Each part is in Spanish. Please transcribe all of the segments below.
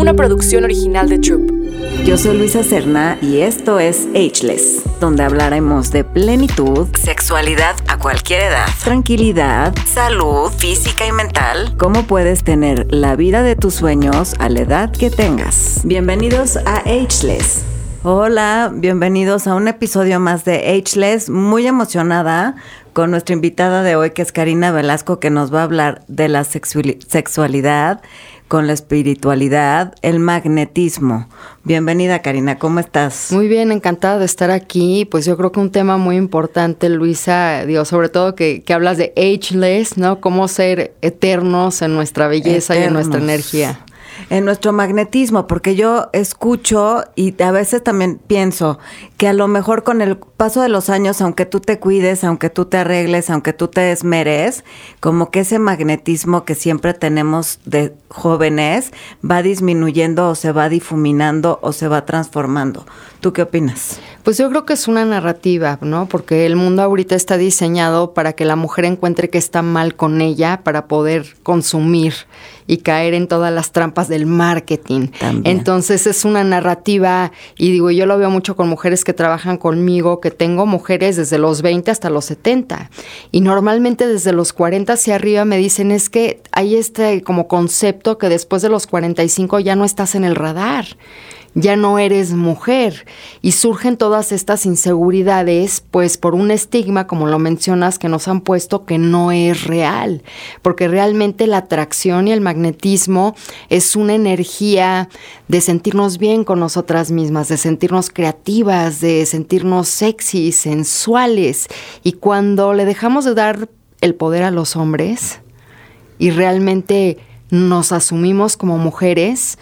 una producción original de Troop. Yo soy Luisa Cerna y esto es Ageless, donde hablaremos de plenitud, sexualidad a cualquier edad, tranquilidad, salud física y mental, cómo puedes tener la vida de tus sueños a la edad que tengas. Bienvenidos a Ageless. Hola, bienvenidos a un episodio más de Ageless, muy emocionada con nuestra invitada de hoy que es Karina Velasco que nos va a hablar de la sexualidad con la espiritualidad, el magnetismo. Bienvenida Karina, ¿cómo estás? Muy bien, encantada de estar aquí. Pues yo creo que un tema muy importante, Luisa, digo, sobre todo que, que hablas de ageless, ¿no? Cómo ser eternos en nuestra belleza y en nuestra energía en nuestro magnetismo, porque yo escucho y a veces también pienso que a lo mejor con el paso de los años, aunque tú te cuides, aunque tú te arregles, aunque tú te esmeres, como que ese magnetismo que siempre tenemos de jóvenes va disminuyendo o se va difuminando o se va transformando. ¿Tú qué opinas? Pues yo creo que es una narrativa, ¿no? Porque el mundo ahorita está diseñado para que la mujer encuentre que está mal con ella para poder consumir y caer en todas las trampas del marketing. Entonces es una narrativa y digo, yo lo veo mucho con mujeres que trabajan conmigo, que tengo mujeres desde los 20 hasta los 70 y normalmente desde los 40 hacia arriba me dicen es que hay este como concepto que después de los 45 ya no estás en el radar ya no eres mujer. Y surgen todas estas inseguridades pues por un estigma como lo mencionas que nos han puesto que no es real. Porque realmente la atracción y el magnetismo es una energía de sentirnos bien con nosotras mismas de sentirnos creativas de sentirnos sexy sensuales. Y cuando le dejamos de dar el poder a los hombres y realmente nos asumimos como mujeres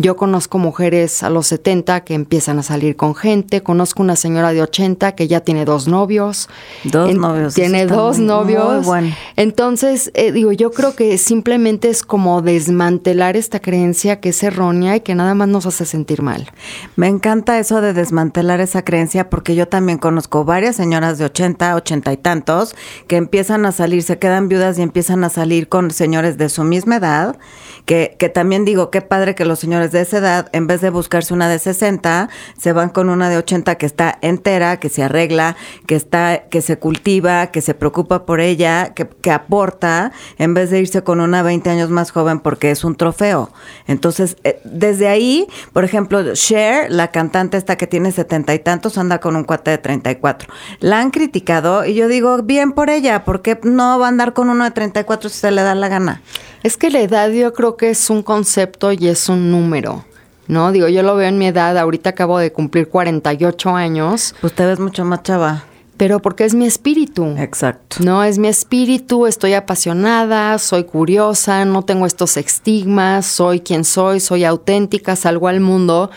yo conozco mujeres a los 70 que empiezan a salir con gente, conozco una señora de 80 que ya tiene dos novios. Dos novios. Tiene dos novios. bueno. Entonces, eh, digo, yo creo que simplemente es como desmantelar esta creencia que es errónea y que nada más nos hace sentir mal. Me encanta eso de desmantelar esa creencia porque yo también conozco varias señoras de 80, 80 y tantos que empiezan a salir, se quedan viudas y empiezan a salir con señores de su misma edad, que, que también digo, qué padre que los señores de esa edad, en vez de buscarse una de 60, se van con una de 80 que está entera, que se arregla, que está, que se cultiva, que se preocupa por ella, que, que aporta, en vez de irse con una 20 años más joven porque es un trofeo. Entonces, eh, desde ahí, por ejemplo, Cher, la cantante esta que tiene setenta y tantos, anda con un cuate de 34. La han criticado y yo digo, bien por ella, porque no va a andar con uno de 34 si se le da la gana. Es que la edad yo creo que es un concepto y es un número. ¿no? Digo, yo lo veo en mi edad, ahorita acabo de cumplir 48 años. Te ves mucho más chava. Pero porque es mi espíritu. Exacto. No, es mi espíritu, estoy apasionada, soy curiosa, no tengo estos estigmas, soy quien soy, soy auténtica, salgo al mundo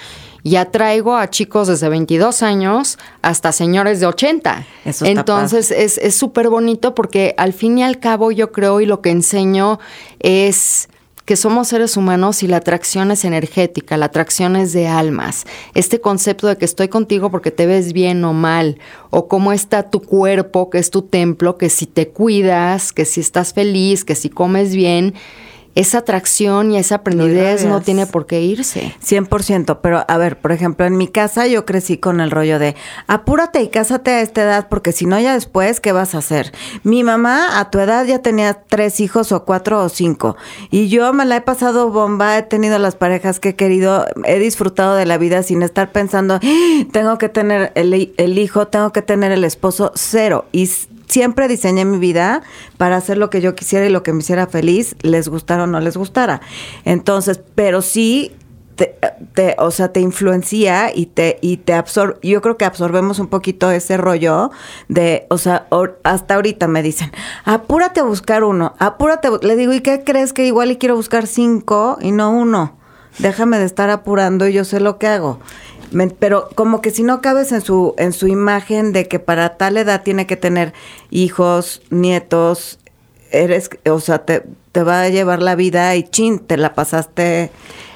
y atraigo a chicos desde 22 años hasta señores de 80. Eso Entonces es súper bonito porque al fin y al cabo yo creo y lo que enseño es que somos seres humanos y la atracción es energética, la atracción es de almas. Este concepto de que estoy contigo porque te ves bien o mal, o cómo está tu cuerpo, que es tu templo, que si te cuidas, que si estás feliz, que si comes bien, esa atracción y esa aprendidez no tiene por qué irse. 100%, pero a ver, por ejemplo, en mi casa yo crecí con el rollo de apúrate y cásate a esta edad porque si no ya después, ¿qué vas a hacer? Mi mamá a tu edad ya tenía tres hijos o cuatro o cinco y yo me la he pasado bomba, he tenido las parejas que he querido, he disfrutado de la vida sin estar pensando, ¡Ah! tengo que tener el, el hijo, tengo que tener el esposo, cero. Y siempre diseñé mi vida para hacer lo que yo quisiera y lo que me hiciera feliz, les gustara o no les gustara. Entonces, pero sí te, o sea, te influencia y te, y te absorbe, yo creo que absorbemos un poquito ese rollo de, o sea, hasta ahorita me dicen, apúrate a buscar uno, apúrate, le digo, ¿y qué crees que igual y quiero buscar cinco y no uno? Déjame de estar apurando y yo sé lo que hago pero como que si no cabes en su en su imagen de que para tal edad tiene que tener hijos, nietos, eres, o sea, te, te va a llevar la vida y chin, te la pasaste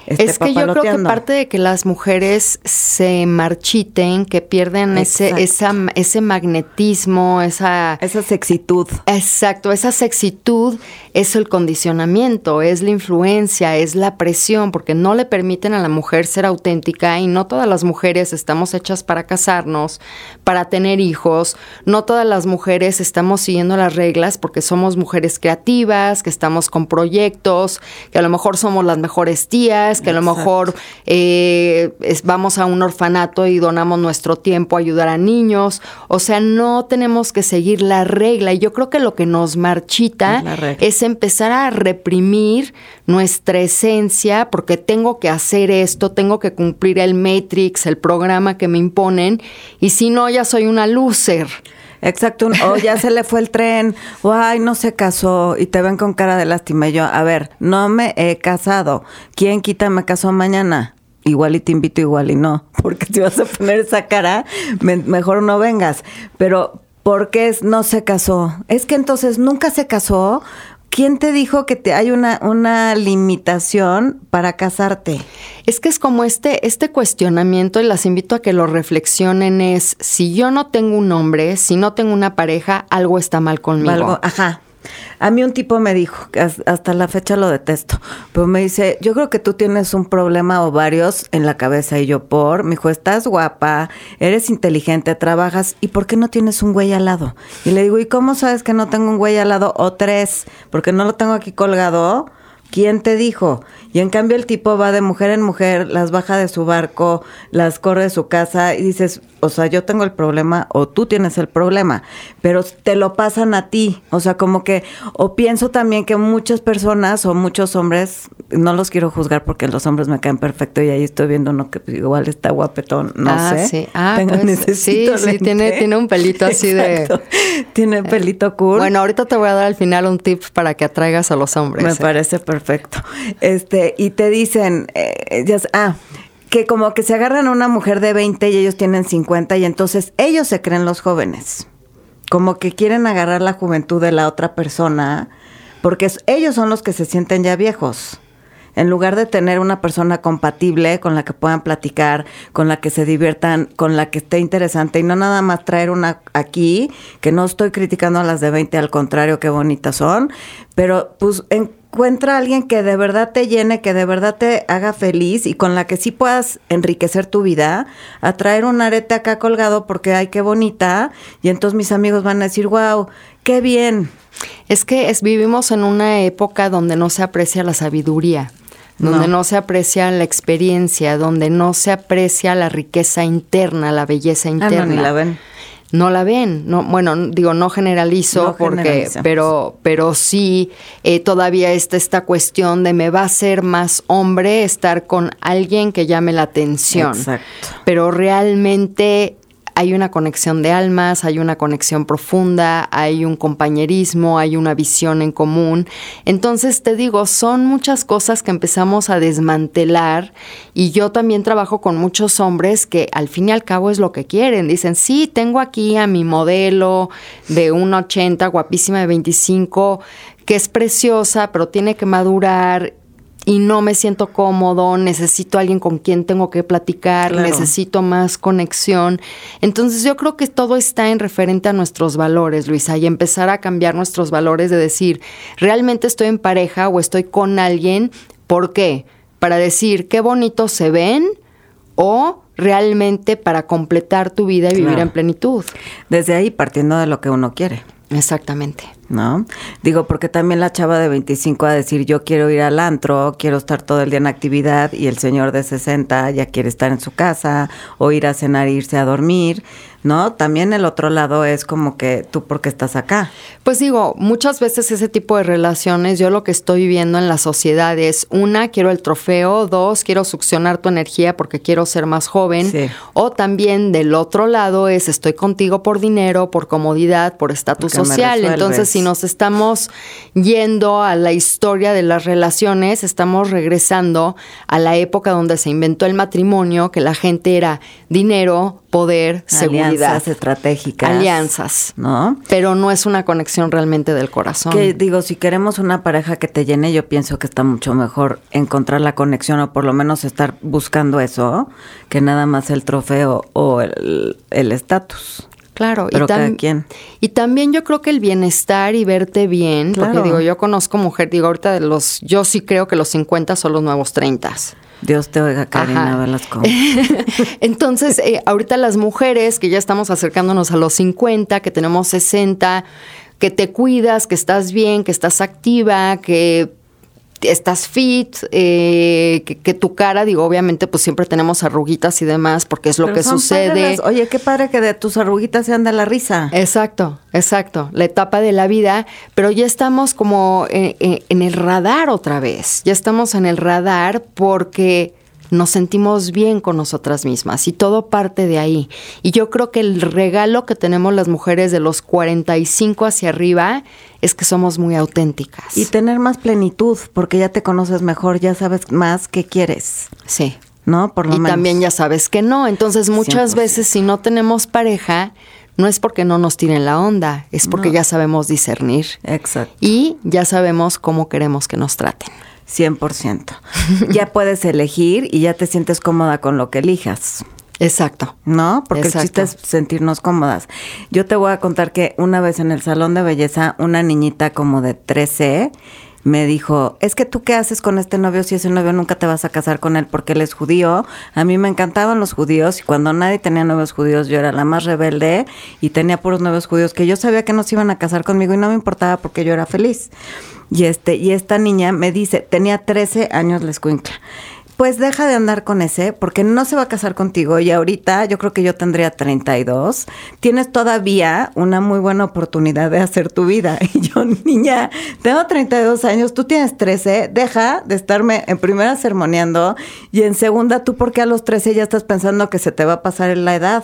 este, es que yo creo que parte de que las mujeres se marchiten, que pierden ese, esa, ese magnetismo, esa... Esa sexitud. Exacto, esa sexitud es el condicionamiento, es la influencia, es la presión, porque no le permiten a la mujer ser auténtica y no todas las mujeres estamos hechas para casarnos, para tener hijos, no todas las mujeres estamos siguiendo las reglas porque somos mujeres creativas, que estamos con proyectos, que a lo mejor somos las mejores tías, que a lo mejor eh, vamos a un orfanato y donamos nuestro tiempo a ayudar a niños. O sea, no tenemos que seguir la regla. Y yo creo que lo que nos marchita es, empezar a reprimir nuestra esencia porque tengo que hacer esto, tengo que cumplir el Matrix, el programa que me imponen. Y si no, ya soy una loser. Exacto, o ya se le fue el tren, o ay, no se casó y te ven con cara de lástima. Yo, a ver, no me he casado. ¿Quién quita me casó mañana? Igual y te invito, igual y no. Porque si vas a poner esa cara, mejor no vengas. Pero, ¿por qué no se casó? Es que entonces nunca se casó. ¿Quién te dijo que te, hay una, una limitación para casarte? Es que es como este, este cuestionamiento y las invito a que lo reflexionen es, si yo no tengo un hombre, si no tengo una pareja, algo está mal conmigo. Algo, ajá. A mí un tipo me dijo, que hasta la fecha lo detesto, pero me dice, yo creo que tú tienes un problema o varios en la cabeza. Y yo, por, me dijo, estás guapa, eres inteligente, trabajas, ¿y por qué no tienes un güey al lado? Y le digo, ¿y cómo sabes que no tengo un güey al lado? O tres, porque no lo tengo aquí colgado. ¿Quién te dijo? Y en cambio el tipo va de mujer en mujer, las baja de su barco, las corre de su casa y dices, o sea, yo tengo el problema o tú tienes el problema, pero te lo pasan a ti. O sea, como que, o pienso también que muchas personas o muchos hombres, no los quiero juzgar porque los hombres me caen perfecto y ahí estoy viendo uno que igual está guapetón, no ah, sé. Sí. Ah, pues, sí, sí, tiene, tiene un pelito así de... Tiene pelito cool. Bueno, ahorita te voy a dar al final un tip para que atraigas a los hombres. Me ¿eh? parece perfecto. Este, y te dicen, eh, ya, ah, que como que se agarran a una mujer de 20 y ellos tienen 50 y entonces ellos se creen los jóvenes. Como que quieren agarrar la juventud de la otra persona porque ellos son los que se sienten ya viejos. En lugar de tener una persona compatible con la que puedan platicar, con la que se diviertan, con la que esté interesante y no nada más traer una aquí, que no estoy criticando a las de 20, al contrario, qué bonitas son, pero pues en, encuentra a alguien que de verdad te llene, que de verdad te haga feliz y con la que sí puedas enriquecer tu vida, a traer un arete acá colgado porque ay, qué bonita, y entonces mis amigos van a decir, wow, qué bien. Es que es, vivimos en una época donde no se aprecia la sabiduría donde no. se aprecia la experiencia, donde no se aprecia la riqueza interna, la belleza interna. Ah, no, ni la ven no la ven. No, bueno, digo, no generalizo porque, pero, pero sí eh, todavía está esta cuestión de me va a ser más hombre estar con alguien que llame la atención. Exacto. Pero realmente hay una conexión de almas, hay una conexión profunda, hay un compañerismo, hay una visión en común. Entonces, te digo, son muchas cosas que empezamos a desmantelar y yo también trabajo con muchos hombres que al fin y al cabo es lo que quieren. Dicen, sí, tengo aquí a mi modelo de 1,80, guapísima de 25, que es preciosa, pero tiene que madurar y no me siento cómodo, necesito alguien con quien tengo que platicar, necesito más conexión. Entonces yo creo que todo está en referente a nuestros valores, Luisa, y empezar a cambiar nuestros valores de decir, realmente estoy en pareja o estoy con alguien, ¿por qué? Para decir qué bonito se ven o realmente para completar tu vida y vivir en plenitud. Desde ahí partiendo de lo que uno quiere. Exactamente. ¿No? Digo, porque también la chava de 25 a decir, yo quiero ir al antro, quiero estar todo el día en actividad, y el señor de 60 ya quiere estar en su casa, o ir a cenar e irse a dormir. ¿No? También el otro lado es como que tú por qué estás acá. Pues digo, muchas veces ese tipo de relaciones, yo lo que estoy viendo en la sociedad es, una, quiero el trofeo, dos, quiero succionar tu energía porque quiero ser más joven, o también del otro lado es, estoy contigo por dinero, por comodidad, por estatus social. Entonces, si nos estamos yendo a la historia de las relaciones, estamos regresando a la época donde se inventó el matrimonio, que la gente era dinero, poder, seguridad. Alianzas estratégicas. Alianzas. ¿No? Pero no es una conexión realmente del corazón. Que digo, si queremos una pareja que te llene, yo pienso que está mucho mejor encontrar la conexión o por lo menos estar buscando eso que nada más el trofeo o el el estatus. Claro, Pero y, cada tam- quien. y también yo creo que el bienestar y verte bien, Claro. porque digo, yo conozco mujer, digo, ahorita de los, yo sí creo que los 50 son los nuevos 30. Dios te oiga, Karina. Velasco. Entonces, eh, ahorita las mujeres que ya estamos acercándonos a los 50, que tenemos 60, que te cuidas, que estás bien, que estás activa, que estás fit, eh, que, que tu cara, digo, obviamente, pues siempre tenemos arruguitas y demás, porque es lo Pero que sucede. Oye, qué padre que de tus arruguitas se anda la risa. Exacto, exacto, la etapa de la vida, pero ya estamos como eh, eh, en el radar otra vez, ya estamos en el radar porque nos sentimos bien con nosotras mismas y todo parte de ahí. Y yo creo que el regalo que tenemos las mujeres de los 45 hacia arriba es que somos muy auténticas. Y tener más plenitud, porque ya te conoces mejor, ya sabes más qué quieres, sí. ¿no? Por lo Y menos. también ya sabes que no. Entonces, muchas 100%. veces, si no tenemos pareja, no es porque no nos tiren la onda, es porque No. ya sabemos discernir. Exacto. y ya sabemos cómo queremos que nos traten. 100%. ya puedes elegir y ya te sientes cómoda con lo que elijas. Exacto. ¿No? Porque Exacto. el chiste es sentirnos cómodas. Yo te voy a contar que una vez en el salón de belleza, una niñita como de 13 me dijo, es que tú qué haces con este novio si ese novio nunca te vas a casar con él porque él es judío. A mí me encantaban los judíos y cuando nadie tenía novios judíos yo era la más rebelde y tenía puros novios judíos que yo sabía que no se iban a casar conmigo y no me importaba porque yo era feliz. Y este y esta niña me dice, tenía 13 años la escuincla. Pues deja de andar con ese porque no se va a casar contigo y ahorita yo creo que yo tendría 32. Tienes todavía una muy buena oportunidad de hacer tu vida. Y yo, niña, tengo 32 años, tú tienes 13, deja de estarme en primera sermoneando y en segunda tú porque a los 13 ya estás pensando que se te va a pasar la edad.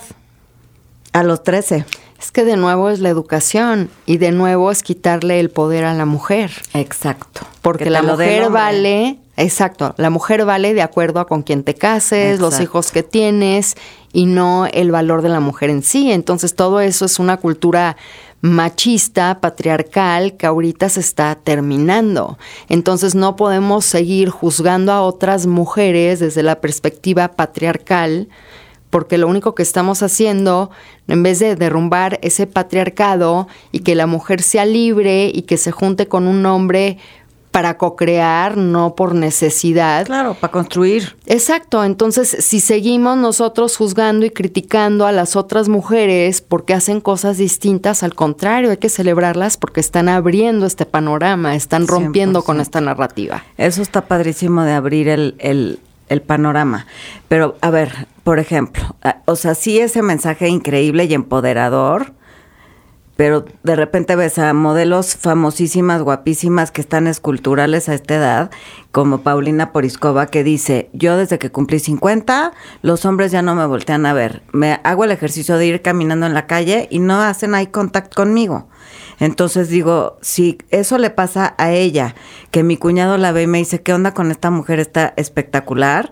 A los 13. Es que de nuevo es la educación y de nuevo es quitarle el poder a la mujer. Exacto. Porque Que la mujer vale, exacto, la mujer vale de acuerdo a con quién te cases, los hijos que tienes y no el valor de la mujer en sí. Entonces todo eso es una cultura machista, patriarcal, que ahorita se está terminando. Entonces no podemos seguir juzgando a otras mujeres desde la perspectiva patriarcal, porque lo único que estamos haciendo, en vez de derrumbar ese patriarcado y que la mujer sea libre y que se junte con un hombre para cocrear, no por necesidad. Claro, para construir. Exacto, entonces si seguimos nosotros juzgando y criticando a las otras mujeres porque hacen cosas distintas, al contrario, hay que celebrarlas porque están abriendo este panorama, están rompiendo con 100%. esta narrativa. Eso está padrísimo de abrir el, el, el panorama. Pero, a ver, por ejemplo, o sea, sí ese mensaje increíble y empoderador, pero de repente ves a modelos famosísimas, guapísimas, que están esculturales a esta edad, como Paulina Poriskova, que dice, yo desde que cumplí 50, los hombres ya no me voltean a ver. Me hago el ejercicio de ir caminando en la calle y no hacen eye contact conmigo. Entonces digo, si eso le pasa a ella, que mi cuñado la ve y me dice, ¿qué onda con esta mujer? Está espectacular.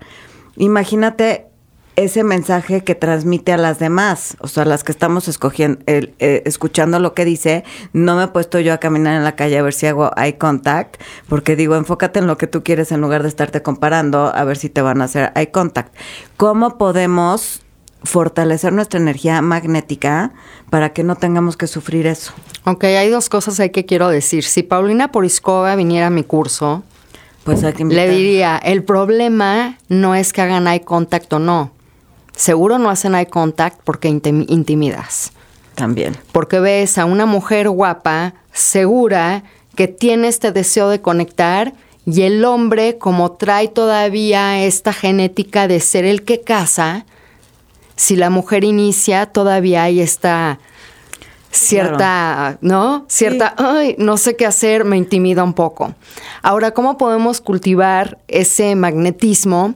Imagínate ese mensaje que transmite a las demás, o sea, las que estamos escogiendo, el- eh, escuchando lo que dice, no me he puesto yo a caminar en la calle a ver si hago eye contact, porque digo, enfócate en lo que tú quieres en lugar de estarte comparando a ver si te van a hacer eye contact. ¿Cómo podemos fortalecer nuestra energía magnética para que no tengamos que sufrir eso? Ok, hay dos cosas ahí que quiero decir. Si Paulina Poriskova viniera a mi curso, Pues hay que le diría, el problema no es que hagan eye contact o no. Seguro no hacen eye contact porque intim- intimidas. también. Porque ves a una mujer guapa, segura, que tiene este deseo de conectar y el hombre, como trae todavía esta genética de ser el que casa, si la mujer inicia, todavía hay esta cierta, ¿no? Cierta, ay, no sé qué hacer, me intimida un poco. Ahora, ¿cómo podemos cultivar ese magnetismo?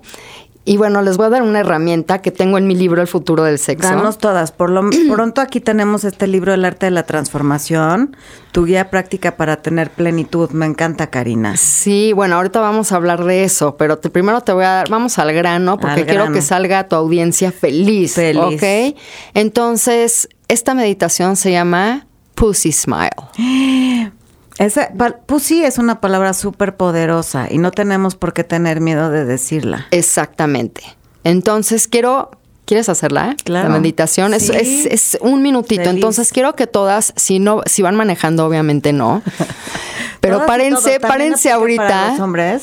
Y bueno, les voy a dar una herramienta que tengo en mi libro El futuro del sexo. Danos todas. Por lo pronto aquí tenemos este libro El arte de la transformación, tu guía práctica para tener plenitud. Me encanta, Karina. Sí, bueno, ahorita vamos a hablar de eso, pero te- primero te voy a dar, vamos al grano, porque Al quiero grano. que salga tu audiencia feliz. Feliz. ¿Ok? Entonces, esta meditación se llama Pussy Smile. Esa, pa- pussy es una palabra súper poderosa y no tenemos por qué tener miedo de decirla. Exactamente. Entonces, quiero. ¿Quieres hacerla? Claro. La meditación es, Sí. es, es un minutito. Feliz. Entonces, quiero que todas, si no, si van manejando, obviamente no. Pero Todas párense, párense Para ahorita. los hombres.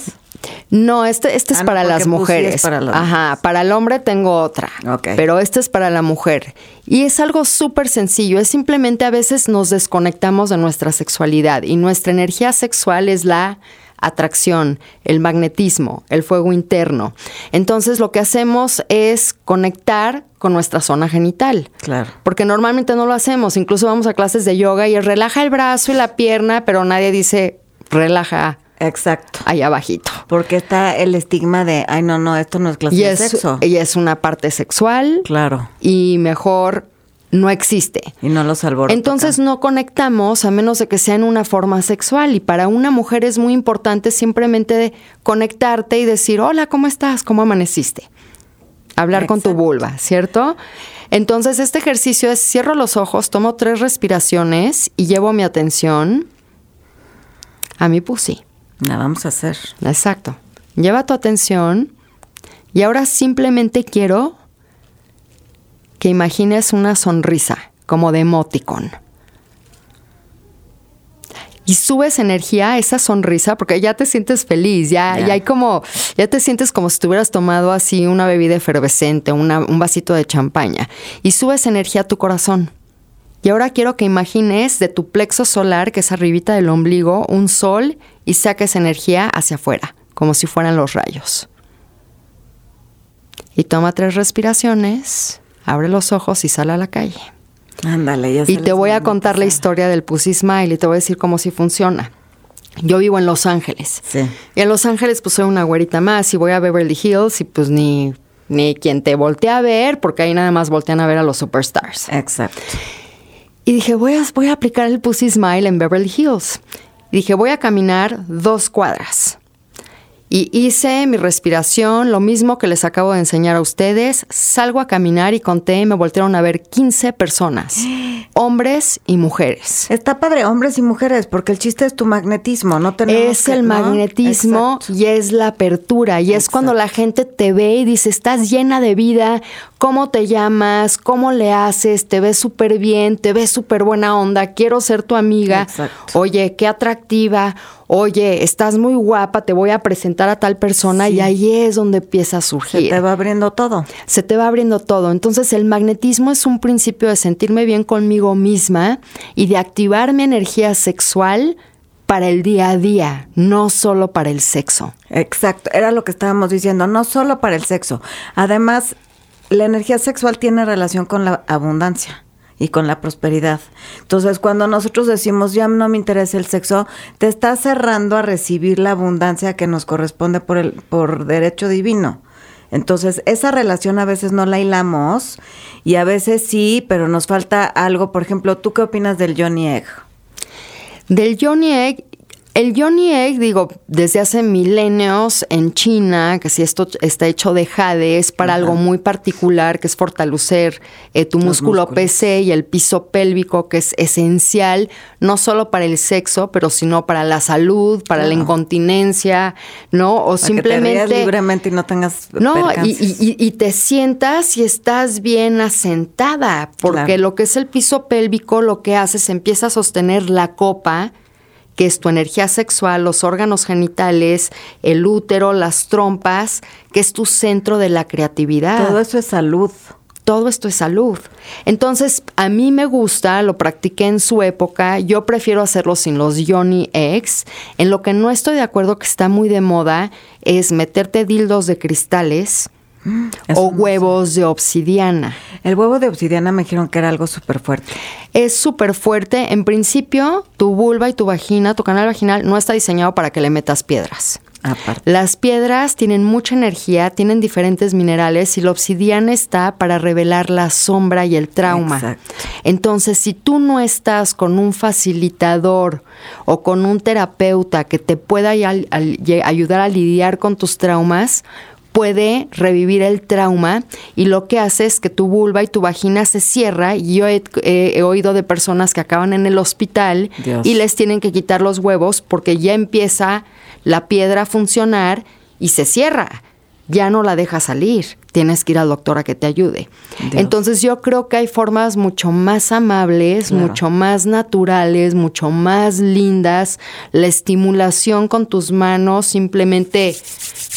No, este, este es Ah, para las Pussy es mujeres. para las Ajá, para el hombre tengo otra. Ok. Pero este es para la mujer. Y es algo súper sencillo. Es simplemente a veces nos desconectamos de nuestra sexualidad y nuestra energía sexual es la atracción, el magnetismo, el fuego interno. Entonces lo que hacemos es conectar con nuestra zona genital. Claro. Porque normalmente no lo hacemos. Incluso vamos a clases de yoga y relaja el brazo y la pierna, pero nadie dice relaja Exacto. allá abajito. Porque está el estigma de, ay, no, no, esto no es clase Y de es, sexo. y es una parte sexual Claro. y mejor no existe. Y no los alborotan. Entonces no conectamos a menos de que sea en una forma sexual y para una mujer es muy importante simplemente conectarte y decir, hola, ¿cómo estás? ¿Cómo amaneciste? Hablar con tu vulva, ¿cierto? Entonces este ejercicio es cierro los ojos, tomo tres respiraciones y llevo mi atención a mi pussy. La vamos a hacer. Exacto. Lleva tu atención y ahora simplemente quiero que imagines una sonrisa, como de emoticon. Y subes energía a esa sonrisa porque ya te sientes feliz, ya, Ya. ya hay como, ya te sientes como si tuvieras tomado así una bebida efervescente, una- un vasito de champaña. Y subes energía a tu corazón. Y ahora quiero que imagines de tu plexo solar, que es arribita del ombligo, un sol y saques energía hacia afuera, como si fueran los rayos. Y toma tres respiraciones, abre los ojos y sale a la calle. Ándale, ya Y te voy a contar la historia del Pussy Smile y te voy a decir cómo sí funciona. Yo vivo en Los Ángeles. Sí. Y en Los Ángeles pues soy una güerita más y voy a Beverly Hills y pues ni, ni quien te voltea a ver, porque ahí nada más voltean a ver a los superstars. Exacto. Y dije, voy a, voy a aplicar el Pussy Smile en Beverly Hills. Y dije, voy a caminar dos cuadras. Y hice mi respiración, lo mismo que les acabo de enseñar a ustedes. Salgo a caminar y conté, y me voltearon a ver 15 personas, hombres y mujeres. Está padre, hombres y mujeres, porque el chiste es tu magnetismo, no tenemos Es que- el ¿no? magnetismo Exacto. y es la apertura. Y es cuando la gente te ve y dice, estás llena de vida, ¿cómo te llamas? ¿Cómo le haces? Te ves súper bien, te ves súper buena onda, quiero ser tu amiga. Exacto. Oye, qué atractiva. Oye, estás muy guapa, te voy a presentar a tal persona y ahí es donde empieza a Se surgir te va abriendo todo. se te va abriendo todo. Entonces el magnetismo es un principio de sentirme bien conmigo misma y de activar mi energía sexual para el día a día, no solo para el sexo. Exacto, era lo que estábamos diciendo, no solo para el sexo. Además, la energía sexual tiene relación con la abundancia y con la prosperidad. Entonces, cuando nosotros decimos, ya no me interesa el sexo, te estás cerrando a recibir la abundancia que nos corresponde por, el, por derecho divino. Entonces, esa relación a veces no la hilamos y a veces sí, pero nos falta algo. Por ejemplo, ¿tú qué opinas del Johnny Egg? Del Johnny Egg, el Johnny Egg, digo, desde hace milenios en China, que si esto está hecho de jade, es para algo muy particular, que es fortalecer eh, tu Los músculo músculos. PC y el piso pélvico, que es esencial, no solo para el sexo, pero sino para la salud, para la incontinencia, ¿no? O Para que te simplemente... libremente y no tengas No, y, y- y- te sientas y estás bien asentada, porque Claro. lo que es el piso pélvico lo que hace es empieza a sostener la copa, que es tu energía sexual, los órganos genitales, el útero, las trompas, que es tu centro de la creatividad. Todo eso es salud. Todo esto es salud. Entonces, a mí me gusta, lo practiqué en su época, yo prefiero hacerlo sin los Johnny Eggs. En lo que no estoy de acuerdo que está muy de moda es meterte dildos de cristales Eso o no huevos de obsidiana. El huevo de obsidiana me dijeron que era algo súper fuerte. Es súper fuerte. En principio, tu vulva y tu vagina, tu canal vaginal, no está diseñado para que le metas piedras. Aparte. Las piedras tienen mucha energía, tienen diferentes minerales y la obsidiana está para revelar la sombra y el trauma. Exacto. Entonces, si tú no estás con un facilitador o con un terapeuta que te pueda al- ayudar a lidiar con tus traumas, puede revivir el trauma y lo que hace es que tu vulva y tu vagina se cierra y yo he, oído de personas que acaban en el hospital Dios. y les tienen que quitar los huevos porque ya empieza la piedra a funcionar y se cierra. Ya no la deja salir. Tienes que ir al doctor a que te ayude. Dios. Entonces yo creo que hay formas mucho más amables, Claro. mucho más naturales, mucho más lindas. La estimulación con tus manos, simplemente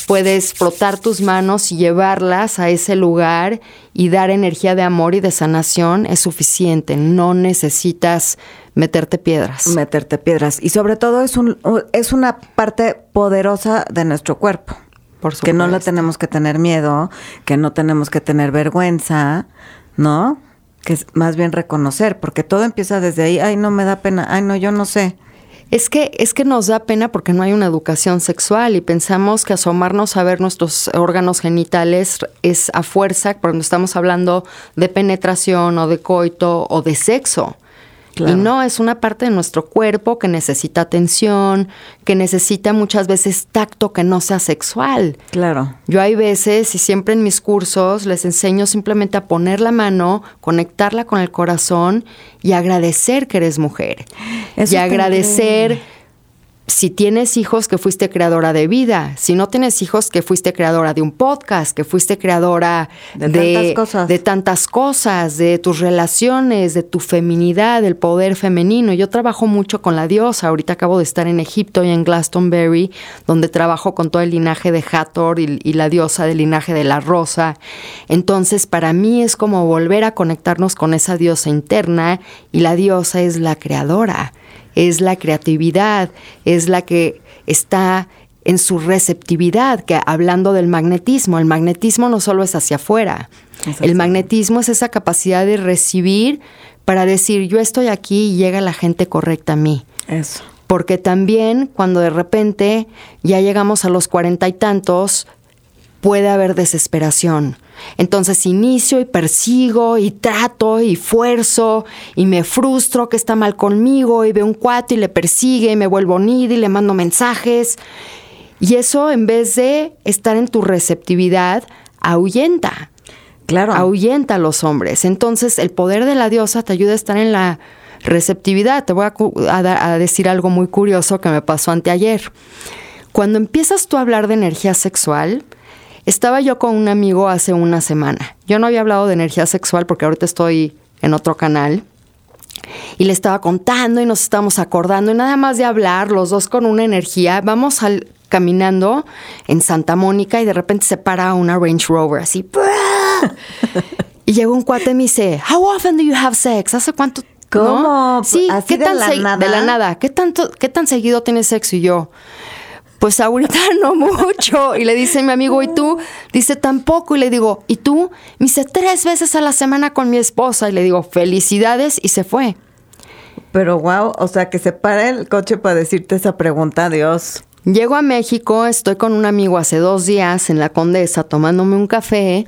puedes frotar tus manos y llevarlas a ese lugar y dar energía de amor y de sanación es suficiente. No necesitas meterte piedras. Meterte piedras. Y sobre todo es, un, es una parte poderosa de nuestro cuerpo. Por Que no le tenemos que tener miedo, que no tenemos que tener vergüenza, ¿no? Que es más bien reconocer, porque todo empieza desde ahí. Ay, no me da pena. Ay, no, yo no sé. Es que, es que nos da pena porque no hay una educación sexual y pensamos que asomarnos a ver nuestros órganos genitales es a fuerza cuando estamos hablando de penetración o de coito o de sexo. Claro. Y no, es una parte de nuestro cuerpo que necesita atención, que necesita muchas veces tacto que no sea sexual. Claro. Yo hay veces y siempre en mis cursos les enseño simplemente a poner la mano, conectarla con el corazón y agradecer que eres mujer. Eso y agradecer. Si tienes hijos que fuiste creadora de vida, si no tienes hijos que fuiste creadora de un podcast, que fuiste creadora De de, tantas cosas. de tantas cosas, de tus relaciones, de tu feminidad, del poder femenino. Yo trabajo mucho con la diosa. Ahorita acabo de estar en Egipto y en Glastonbury, donde trabajo con todo el linaje de Hathor y, y la diosa del linaje de la rosa. Entonces, para mí es como volver a conectarnos con esa diosa interna y la diosa es la creadora, es la creatividad, es la que está en su receptividad, que hablando del magnetismo, el magnetismo no solo es hacia afuera, el magnetismo es esa capacidad de recibir para decir yo estoy aquí y llega la gente correcta a mí. Eso. Porque también cuando de repente ya llegamos a los cuarenta y tantos, puede haber desesperación. Entonces inicio y persigo y trato y fuerzo y me frustro que está mal conmigo y veo un cuate y le persigue y me vuelvo nida y le mando mensajes. Y eso en vez de estar en tu receptividad, ahuyenta Claro. ahuyenta a los hombres. Entonces, el poder de la diosa te ayuda a estar en la receptividad. Te voy a, a decir algo muy curioso que me pasó anteayer. Cuando empiezas tú a hablar de energía sexual, estaba yo con un amigo hace una semana. Yo no había hablado de energía sexual porque ahorita estoy en otro canal. Y le estaba contando y nos estábamos acordando y nada más de hablar, los dos con una energía, vamos al- caminando en Santa Mónica y de repente se para una Range Rover así. y llega un cuate y me dice, How often do you have sex? ¿Hace cuánto? ¿Cómo? ¿No? Sí, ¿Así ¿qué de tan la nada? De la nada. ¿Qué tanto, qué tan seguido tienes sexo? Y yo, pues ahorita no mucho. Y le dice mi amigo, ¿y tú? Dice, tampoco. Y le digo, ¿y tú? Me dice, tres veces a la semana con mi esposa. Y le digo, felicidades. Y se fue. Pero wow, o sea, que se para el coche para decirte esa pregunta, Dios. Llego a México, estoy con un amigo hace dos días en la Condesa tomándome un café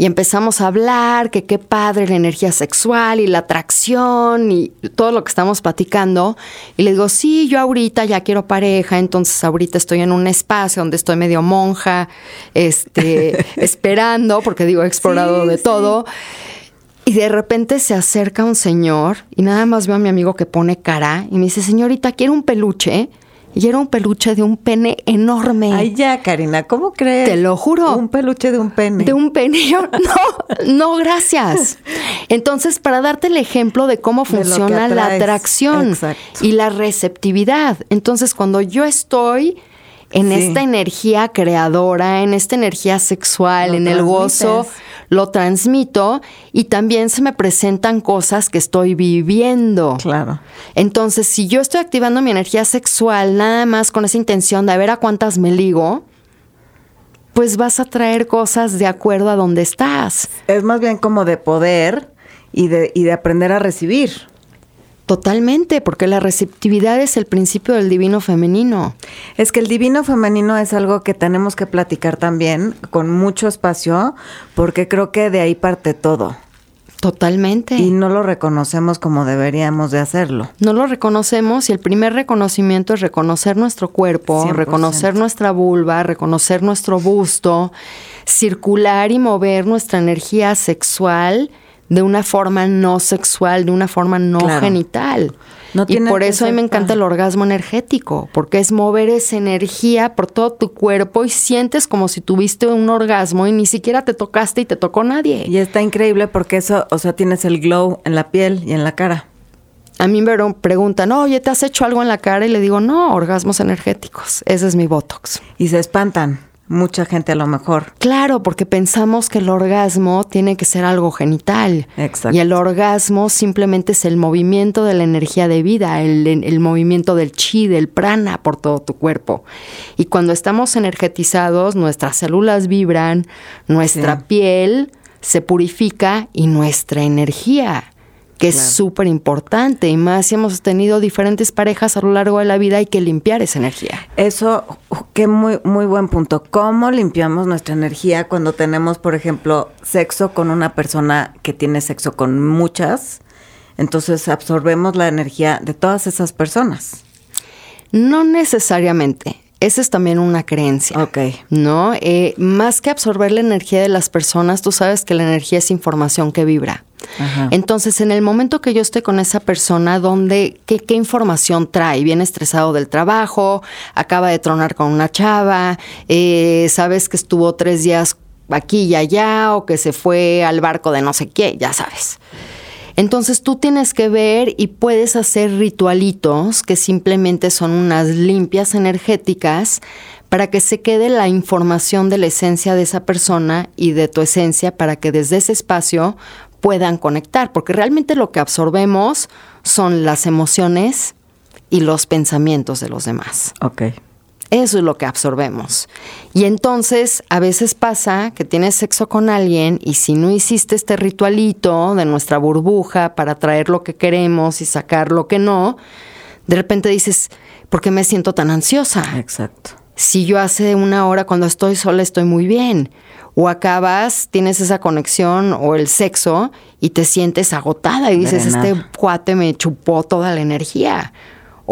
y empezamos a hablar que qué padre la energía sexual y la atracción y todo lo que estamos platicando. Y le digo, sí, yo ahorita ya quiero pareja, entonces ahorita estoy en un espacio donde estoy medio monja, este, esperando, porque digo, he explorado Sí, de sí. todo. Y de repente se acerca un señor y nada más veo a mi amigo que pone cara y me dice, señorita, ¿quiere un peluche? Y era un peluche de un pene enorme. Ay, ya, Karina, ¿cómo crees? Te lo juro. Un peluche de un pene. De un pene. No, no, gracias. Entonces, para darte el ejemplo de cómo De funciona la atracción Exacto. y la receptividad. Entonces, cuando yo estoy en Sí. esta energía creadora, en esta energía sexual, Lo en el gozo. Lo transmito y también se me presentan cosas que estoy viviendo. Claro. Entonces, si yo estoy activando mi energía sexual nada más con esa intención de a ver a cuántas me ligo, pues vas a traer cosas de acuerdo a donde estás. Es más bien como de poder y de, y de aprender a recibir. Totalmente, porque la receptividad es el principio del divino femenino. Es que el divino femenino es algo que tenemos que platicar también con mucho espacio, porque creo que de ahí parte todo. Totalmente. Y no lo reconocemos como deberíamos de hacerlo. No lo reconocemos y el primer reconocimiento es reconocer nuestro cuerpo, 100%. reconocer nuestra vulva, reconocer nuestro busto, circular y mover nuestra energía sexual de una forma no sexual, de una forma no Claro. genital. No y por eso a mí me encanta el orgasmo energético, porque es mover esa energía por todo tu cuerpo y sientes como si tuviste un orgasmo y ni siquiera te tocaste y te tocó nadie. Y está increíble porque eso, o sea, tienes el glow en la piel y en la cara. A mí me preguntan, oye, ¿te has hecho algo en la cara? Y le digo, no, orgasmos energéticos. Ese es mi Botox. Y se espantan. Mucha gente a lo mejor. Claro, porque pensamos que el orgasmo tiene que ser algo genital. Exacto. Y el orgasmo simplemente es el movimiento de la energía de vida, el, el movimiento del chi, del prana por todo tu cuerpo. Y cuando estamos energetizados, nuestras células vibran, nuestra Sí. piel se purifica y nuestra energía que es súper importante y más si hemos tenido diferentes parejas a lo largo de la vida hay que limpiar esa energía. Eso, qué muy, muy buen punto. ¿Cómo limpiamos nuestra energía cuando tenemos, por ejemplo, sexo con una persona que tiene sexo con muchas? Entonces absorbemos la energía de todas esas personas. No necesariamente. Esa es también una creencia. Ok. ¿No? Eh, más que absorber la energía de las personas, tú sabes que la energía es información que vibra. Ajá. Entonces, en el momento que yo estoy con esa persona, donde, qué, ¿qué información trae? Viene estresado del trabajo, acaba de tronar con una chava, eh, sabes que estuvo tres días aquí y allá, o que se fue al barco de no sé qué, ya sabes. Entonces tú tienes que ver y puedes hacer ritualitos que simplemente son unas limpias energéticas para que se quede la información de la esencia de esa persona y de tu esencia para que desde ese espacio puedan conectar, porque realmente lo que absorbemos son las emociones y los pensamientos de los demás. Ok. Eso es lo que absorbemos. Y entonces a veces pasa que tienes sexo con alguien y si no hiciste este ritualito de nuestra burbuja para traer lo que queremos y sacar lo que no, de repente dices, ¿por qué me siento tan ansiosa? Exacto. Si yo hace una hora cuando estoy sola estoy muy bien. O acabas, tienes esa conexión o el sexo y te sientes agotada y dices, este cuate me chupó toda la energía.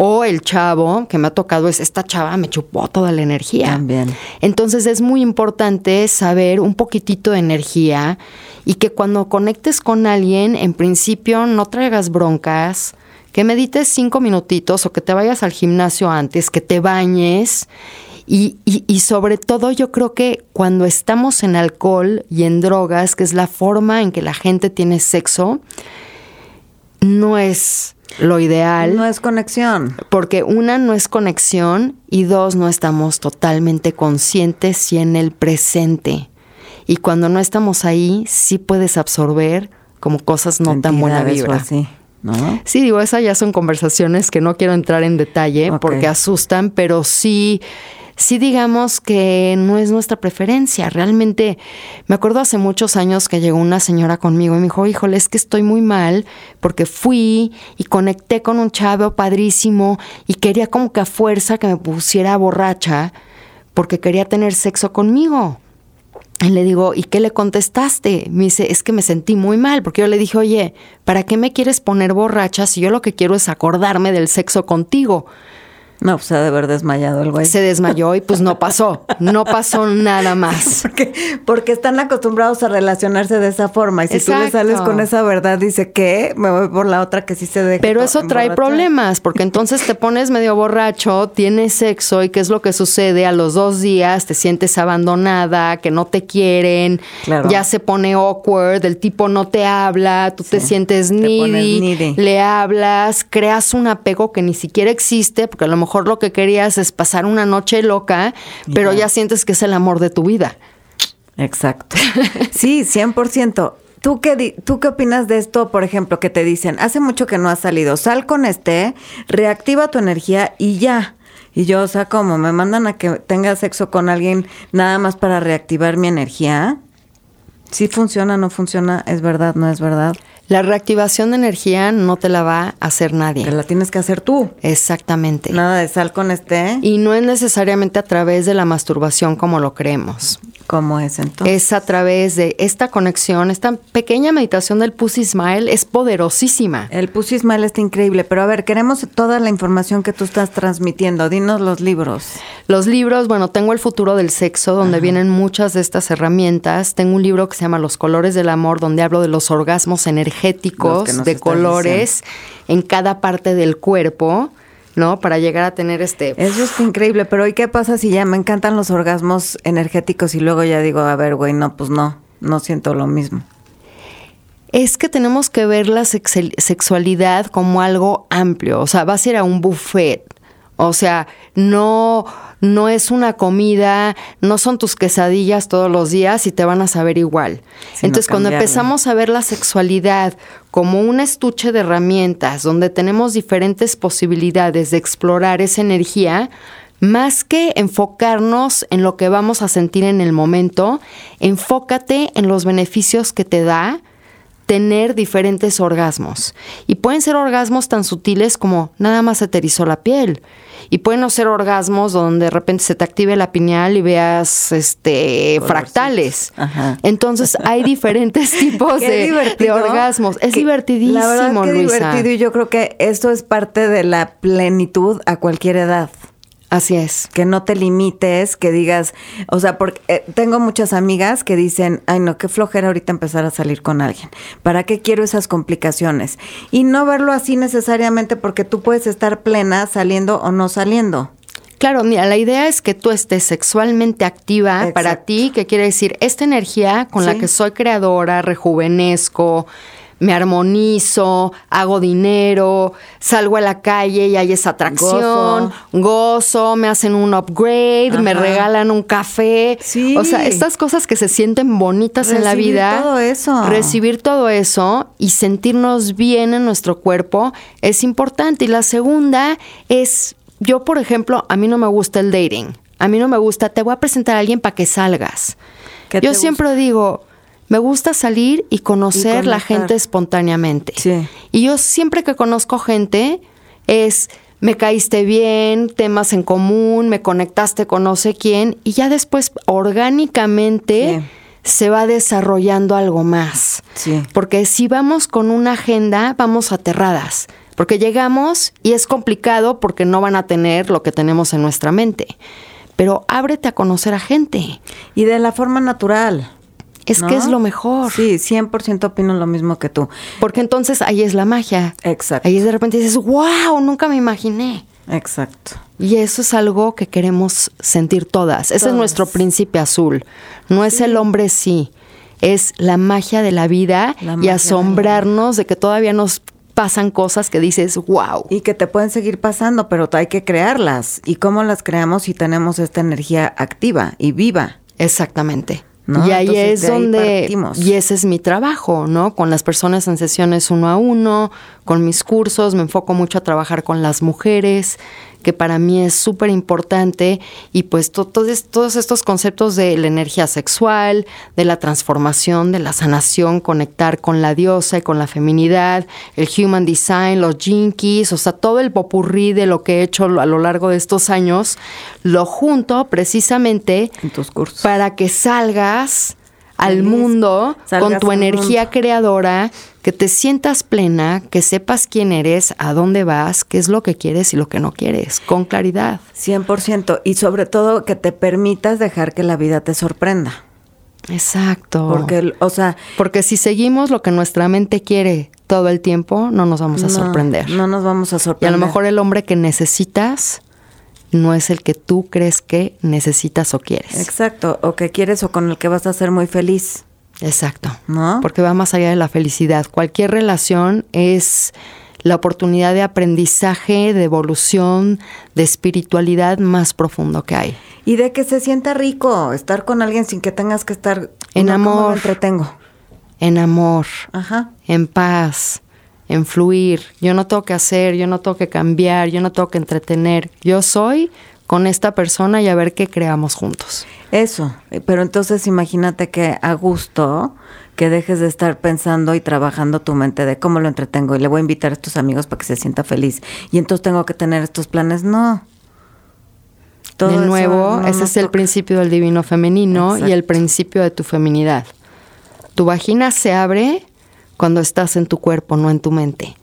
O el chavo que me ha tocado es, esta chava me chupó toda la energía. También. Entonces es muy importante saber un poquitito de energía y que cuando conectes con alguien, en principio no traigas broncas, que medites cinco minutitos o que te vayas al gimnasio antes, que te bañes. Y, y- y sobre todo yo creo que cuando estamos en alcohol y en drogas, que es la forma en que la gente tiene sexo, no es lo ideal. No es conexión. Porque una no es conexión y dos no estamos totalmente conscientes y en el presente. Y cuando no estamos ahí, sí puedes absorber como cosas no tan buena vibra. así, ¿no? Sí, digo, esas ya son conversaciones que no quiero entrar en detalle porque asustan, pero sí, sí digamos que no es nuestra preferencia. Realmente, me acuerdo hace muchos años que llegó una señora conmigo y me dijo, híjole, es que estoy muy mal porque fui y conecté con un chavo padrísimo y quería como que a fuerza que me pusiera borracha porque quería tener sexo conmigo. Y le digo, ¿y qué le contestaste? Me dice, es que me sentí muy mal, porque yo le dije, oye, ¿para qué me quieres poner borracha si yo lo que quiero es acordarme del sexo contigo? No, pues ha de haber desmayado el güey. Se desmayó y pues no pasó, no pasó nada más. Porque, porque están acostumbrados a relacionarse de esa forma. Y si tú le Exacto. sales con esa verdad, dice que me voy por la otra que sí se deja. Pero eso trae problemas, porque entonces te pones medio borracho, tienes sexo y qué es lo que sucede a los dos días, te sientes abandonada, que no te quieren, Claro. ya se pone awkward, el tipo no te habla, tú te Sí, sientes te needy, needy. le hablas, creas un apego que ni siquiera existe, porque a lo mejor lo que querías es pasar una noche loca, pero Ya. ya sientes que es el amor de tu vida. Exacto. Sí, 100%. ¿Tú qué, ¿Tú qué opinas de esto, por ejemplo, que te dicen, hace mucho que no has salido, sal con este, reactiva tu energía y ya? Y yo, o sea, como me mandan a que tenga sexo con alguien nada más para reactivar mi energía. ¿Sí funciona, no funciona? ¿Es verdad, no es verdad? La reactivación de energía no te la va a hacer nadie. Que la tienes que hacer tú. Exactamente. Nada de sal con este. Y no es necesariamente a través de la masturbación como lo creemos. ¿Cómo es entonces? Es a través de esta conexión, esta pequeña meditación del Pussy Smile es poderosísima. El Pussy Smile está increíble, pero a ver, queremos toda la información que tú estás transmitiendo. Dinos los libros. Los libros, bueno, tengo El futuro del sexo, donde vienen muchas de estas herramientas. Tengo un libro que se llama Los colores del amor, donde hablo de los orgasmos energéticos, Nos de colores en cada parte del cuerpo. ¿no? Para llegar a tener este... Eso está increíble, pero ¿y qué pasa si ya me encantan los orgasmos energéticos y luego ya digo, a ver, güey, no, pues no, no siento lo mismo? Es que tenemos que ver la sexual- sexualidad como algo amplio, o sea, vas a ir a un buffet, o sea, no, no es una comida, no son tus quesadillas todos los días y te van a saber igual. Sino Entonces, cuando empezamos a ver la sexualidad como un estuche de herramientas donde tenemos diferentes posibilidades de explorar esa energía, más que enfocarnos en lo que vamos a sentir en el momento, enfócate en los beneficios que te da tener diferentes orgasmos. Y pueden ser orgasmos tan sutiles como nada más se te erizó la piel. Y pueden no ser orgasmos donde de repente se te active la pineal y veas este Colorcitos. fractales. Ajá. Entonces hay diferentes tipos de, orgasmos. Es divertidísimo, La verdad que Luisa. divertido y yo creo que esto es parte de la plenitud a cualquier edad. Así es. que no te limites, que digas, o sea, porque eh, tengo muchas amigas que dicen, ay no, qué flojera ahorita empezar a salir con alguien. ¿Para qué quiero esas complicaciones? Y no verlo así necesariamente porque tú puedes estar plena saliendo o no saliendo. Claro, mira, la idea es que tú estés sexualmente activa Exacto. para ti, que quiere decir esta energía con la que soy creadora, rejuvenezco, me armonizo, hago dinero, salgo a la calle y hay esa atracción, gozo, me hacen un upgrade, me regalan un café. Sí. O sea, estas cosas que se sienten bonitas en la Recibir vida. todo eso. Recibir todo eso y sentirnos bien en nuestro cuerpo es importante. Y la segunda es, yo por ejemplo, a mí no me gusta el dating. A mí no me gusta, te voy a presentar a alguien para que salgas. ¿Qué Yo siempre digo, me gusta salir y conocer Y la gente espontáneamente. Sí. Y yo siempre que conozco gente es me caíste bien, temas en común, me conectaste con no sé quién y ya después orgánicamente Sí. se va desarrollando algo más. Sí. Porque si vamos con una agenda, vamos aterradas. Porque llegamos y es complicado porque no van a tener lo que tenemos en nuestra mente. Pero ábrete a conocer a gente. Y de la forma natural. Es ¿no? que es lo mejor. Sí, 100% opino lo mismo que tú. Porque entonces ahí es la magia. Exacto. Ahí es de repente dices, wow, nunca me imaginé. Exacto. Y eso es algo que queremos sentir todas. Ese es nuestro príncipe azul. No es el hombre sí, es la magia de la vida La y de asombrarnos de que todavía nos pasan cosas que dices, wow. Y que te pueden seguir pasando, pero hay que crearlas. ¿Y cómo las creamos si tenemos esta energía activa y viva? Exactamente. ¿No? Y ahí Entonces, es ahí donde, partimos. y ese es mi trabajo, ¿no? Con las personas en sesiones uno a uno, con mis cursos, me enfoco mucho a trabajar con las mujeres, que para mí es súper importante, y pues to- todos, todos estos conceptos de la energía sexual, de la transformación, de la sanación, conectar con la diosa y con la feminidad, el human design, los jinkies, o sea, todo el popurrí de lo que he hecho a lo largo de estos años, lo junto precisamente En tus cursos. para que salgas al mundo con tu energía mundo. creadora, que te sientas plena, que sepas quién eres, a dónde vas, qué es lo que quieres y lo que no quieres, con claridad. 100%. Y sobre todo que te permitas dejar que la vida te sorprenda. Exacto. Porque, o sea, Porque si seguimos lo que nuestra mente quiere todo el tiempo, no nos vamos a no, sorprender. No nos vamos a y a sorprender. lo mejor el hombre que necesitas no es el que tú crees que necesitas o quieres. Exacto. O que quieres o con el que vas a ser muy feliz. Exacto. ¿No? Porque va más allá de la felicidad. Cualquier relación es la oportunidad de aprendizaje, de evolución, de espiritualidad más profundo que hay. Y de que se sienta rico estar con alguien sin que tengas que estar En "No, ¿cómo lo amor. entretengo. En amor, Ajá. en paz, en fluir. Yo no tengo que hacer, yo no tengo que cambiar, yo no tengo que entretener. Yo soy con esta persona y a ver qué creamos juntos. Eso, pero entonces imagínate que a gusto que dejes de estar pensando y trabajando tu mente de cómo lo entretengo y le voy a invitar a estos amigos para que se sienta feliz y entonces tengo que tener estos planes. No. de nuevo, ese es el principio del divino femenino y el principio de tu feminidad. Tu vagina se abre cuando estás en tu cuerpo, no en tu mente.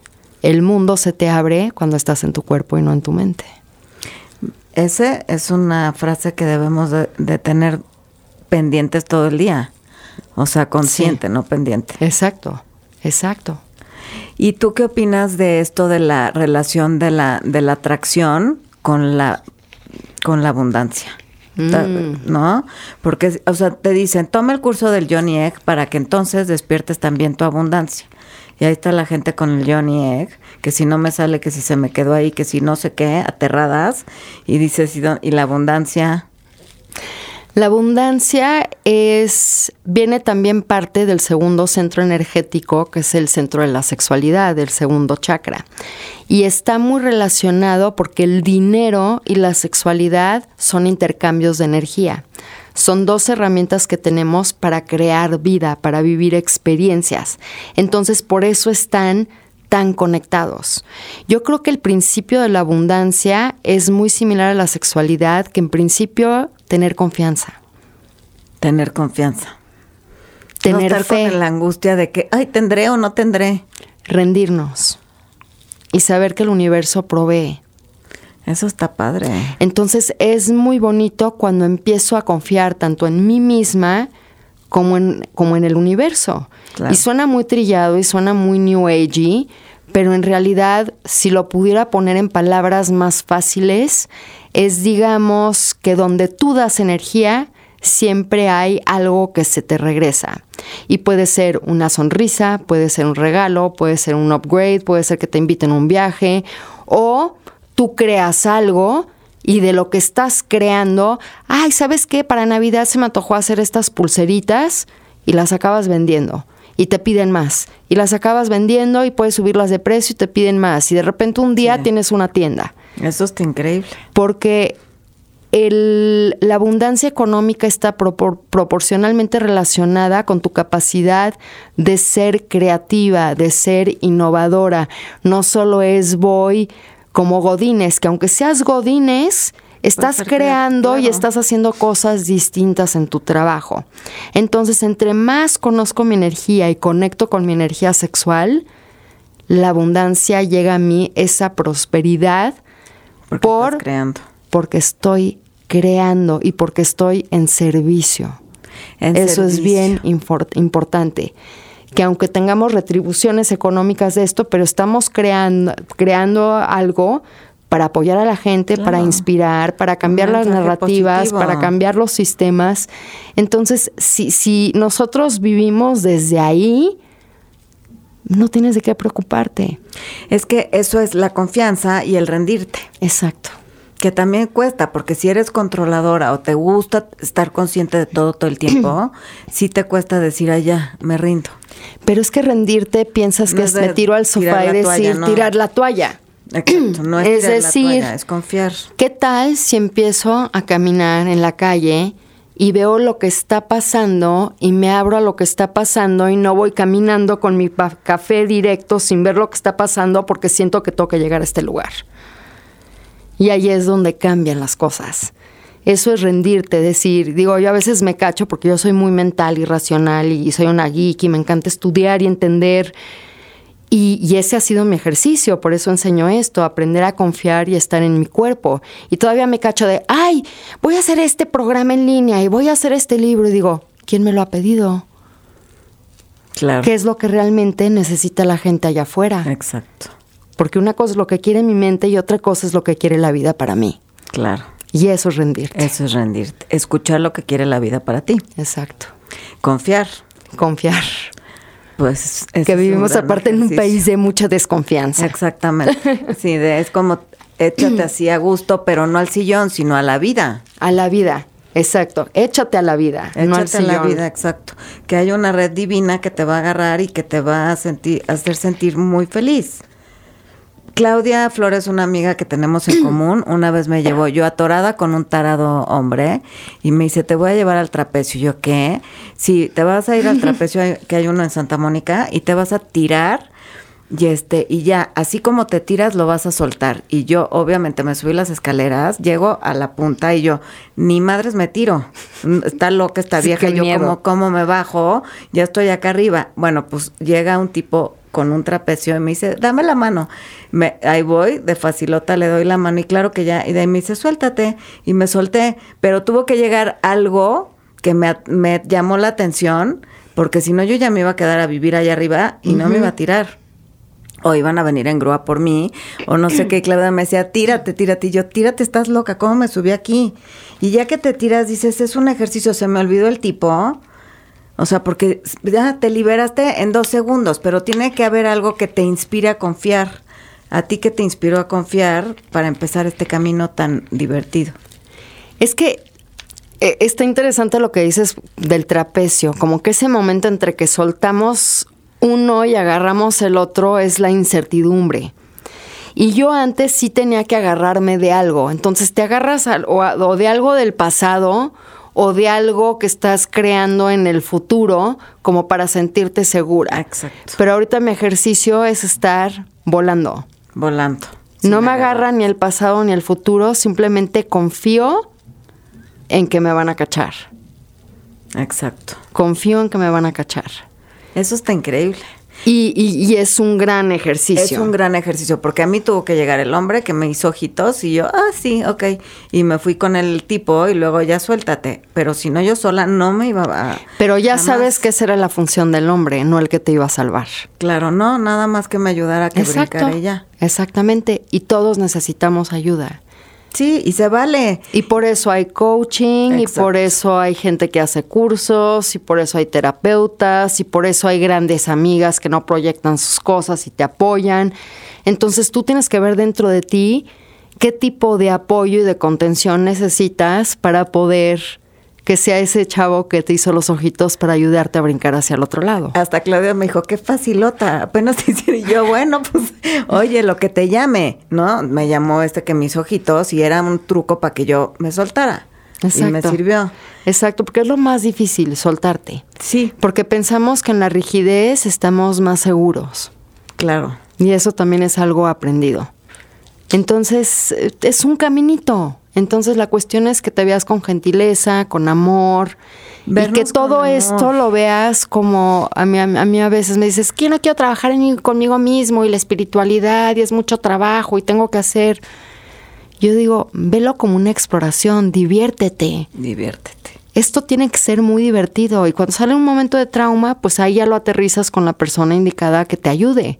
El mundo se te abre cuando estás en tu cuerpo y no en tu mente. Ese es una frase que debemos de, tener pendientes todo el día. O sea, consciente, no pendiente. Exacto, exacto. ¿Y tú qué opinas de esto de la relación de la, de la atracción con la, con la abundancia? Mm. ¿No? Porque, o sea, te dicen, toma el curso del Johnny Egg para que entonces despiertes también tu abundancia. Y ahí está la gente con el Johnny Egg, que si no me sale, que si se me quedó ahí, que si no sé qué, aterradas. Y dices, ¿y la abundancia? La abundancia es viene también parte del segundo centro energético, que es el centro de la sexualidad, del segundo chakra. Y está muy relacionado porque el dinero y la sexualidad son intercambios de energía. Son dos herramientas que tenemos para crear vida, para vivir experiencias. Entonces, por eso están tan conectados. Yo creo que el principio de la abundancia es muy similar a la sexualidad, que en principio tener confianza. Tener confianza. Tener no estar con la angustia de que, ay, tendré o no tendré. Rendirnos y saber que el universo provee. Eso está padre. Entonces es muy bonito cuando empiezo a confiar tanto en mí misma como en, como en el universo. Y suena muy trillado y suena muy new agey, pero en realidad, si lo pudiera poner en palabras más fáciles, es digamos que donde tú das energía, siempre hay algo que se te regresa. Y puede ser una sonrisa, puede ser un regalo, puede ser un upgrade, puede ser que te inviten a un viaje o tú creas algo y de lo que estás creando, ay, ¿sabes qué? Para Navidad se me antojó hacer estas pulseritas y las acabas vendiendo y te piden más. Y las acabas vendiendo y puedes subirlas de precio y te piden más. Y de repente un día tienes una tienda. Eso está increíble. Porque el, la abundancia económica está proporcionalmente relacionada con tu capacidad de ser creativa, de ser innovadora. No solo es voy como Godines, que aunque seas Godines, estás creando y estás haciendo cosas distintas en tu trabajo. Entonces, entre más conozco mi energía y conecto con mi energía sexual, la abundancia llega a mí, esa prosperidad, porque por, creando. porque estoy creando y porque estoy en servicio. Eso es bien importante que aunque tengamos retribuciones económicas de esto, pero estamos creando, creando algo para apoyar a la gente, para inspirar, para cambiar las narrativas, para cambiar los sistemas. Entonces, si, si nosotros vivimos desde ahí, no tienes de qué preocuparte. Es que eso es la confianza y el rendirte. Exacto que también cuesta, porque si eres controladora o te gusta estar consciente de todo todo el tiempo, sí te cuesta decir, allá, me rindo. Pero es que rendirte piensas que es me tiro al sofá y decir, tirar la toalla. Exacto, no es, decir, es confiar. ¿Qué tal si empiezo a caminar en la calle y veo lo que está pasando y me abro a lo que está pasando y no voy caminando con mi café directo sin ver lo que está pasando porque siento que tengo que llegar a este lugar? Y ahí es donde cambian las cosas. Eso es rendirte, decir, digo, yo a veces me cacho porque yo soy muy mental y racional y soy una geek y me encanta estudiar y entender. Y, ese ha sido mi ejercicio, por eso enseño esto, aprender a confiar y estar en mi cuerpo. Y todavía me cacho de, ay, voy a hacer este programa en línea y voy a hacer este libro. Y digo, ¿quién me lo ha pedido? Claro. ¿Qué es lo que realmente necesita la gente allá afuera? Exacto. Porque una cosa es lo que quiere mi mente y otra cosa es lo que quiere la vida para mí. Claro. Y eso es rendirte. Eso es rendirte. Escuchar lo que quiere la vida para ti. Exacto. Confiar. Confiar. Pues que vivimos aparte en un país de mucha desconfianza. Exactamente. sí, es como échate así a gusto, pero no al sillón, sino a la vida. A la vida. Exacto, échate a la vida, échate no al a la vida, exacto. Que hay una red divina que te va a agarrar y que te va a sentir, a hacer sentir muy feliz Claudia Flores, una amiga que tenemos en común, una vez me llevó yo atorada con un tarado hombre y me dice, te voy a llevar al trapecio. Y yo, ¿qué? Sí, te vas a ir al trapecio que hay uno en Santa Mónica y te vas a tirar y este y ya, así como te tiras lo vas a soltar. Y yo obviamente me subí las escaleras, llego a la punta y yo, ni madres me tiro. Está loca esta Sí, vieja, y yo como cómo me bajo, ya estoy acá arriba. Bueno, pues llega un tipo con un trapecio y me dice, dame la mano. Me, ahí voy, de facilota le doy la mano y claro que ya, y de ahí me dice, suéltate. Y me solté, pero tuvo que llegar algo que me, llamó la atención, porque si no yo ya me iba a quedar a vivir allá arriba y no me iba a tirar. O iban a venir en grúa por mí, o no sé qué, Claudia me decía, tírate, tírate, y yo, tírate, estás loca, ¿cómo me subí aquí? Y ya que te tiras, dices, es un ejercicio, se me olvidó el tipo, o sea, porque ya te liberaste en dos segundos, pero tiene que haber algo que te inspire a confiar. ¿A ti que te inspiró a confiar para empezar este camino tan divertido? Es que eh, está interesante lo que dices del trapecio, como que ese momento entre que soltamos uno y agarramos el otro es la incertidumbre. Y yo antes sí tenía que agarrarme de algo, entonces te agarras a- o de algo del pasado o de algo que estás creando en el futuro como para sentirte segura. Exacto. Pero ahorita mi ejercicio es estar volando. Volando. no me agarra ni el pasado ni el futuro, simplemente confío en que me van a cachar. Exacto. Confío en que me van a cachar. Eso está increíble. Y, y- y es un gran ejercicio. Es un gran ejercicio, porque a mí tuvo que llegar el hombre que me hizo ojitos y yo, ah, sí, ok. Y me fui con el tipo y luego ya suéltate. Pero si no, yo sola no me iba a... Pero ya sabes que esa era la función del hombre, no el que te iba a salvar. Claro, no, nada más que me ayudara a que brincara y ya. Exactamente. Y todos necesitamos ayuda. Sí, y se vale. Y por eso hay coaching, y por eso hay gente que hace cursos, y por eso hay terapeutas, y por eso hay grandes amigas que no proyectan sus cosas y te apoyan. Entonces tú tienes que ver dentro de ti qué tipo de apoyo y de contención necesitas para poder que sea ese chavo que te hizo los ojitos para ayudarte a brincar hacia el otro lado. Hasta Claudia me dijo, qué facilota, apenas te hicieron. Y yo, bueno, pues, oye, lo que te llame, ¿no? Me llamó este que hizo ojitos y era un truco para que yo me soltara. Y me sirvió. Exacto, porque es lo más difícil, soltarte. Sí, Porque pensamos que en la rigidez estamos más seguros. claro. Y eso también es algo aprendido. Entonces, eh, es un caminito. Entonces, la cuestión es que te veas con gentileza, con amor, y que todo amor. esto lo veas como a mí, a mí a veces me dices, que no quiero trabajar en conmigo mismo y la espiritualidad y es mucho trabajo y tengo que hacer. Yo digo, velo como una exploración, diviértete. Diviértete. Esto tiene que ser muy divertido y cuando sale un momento de trauma, pues ahí ya lo aterrizas con la persona indicada que te ayude.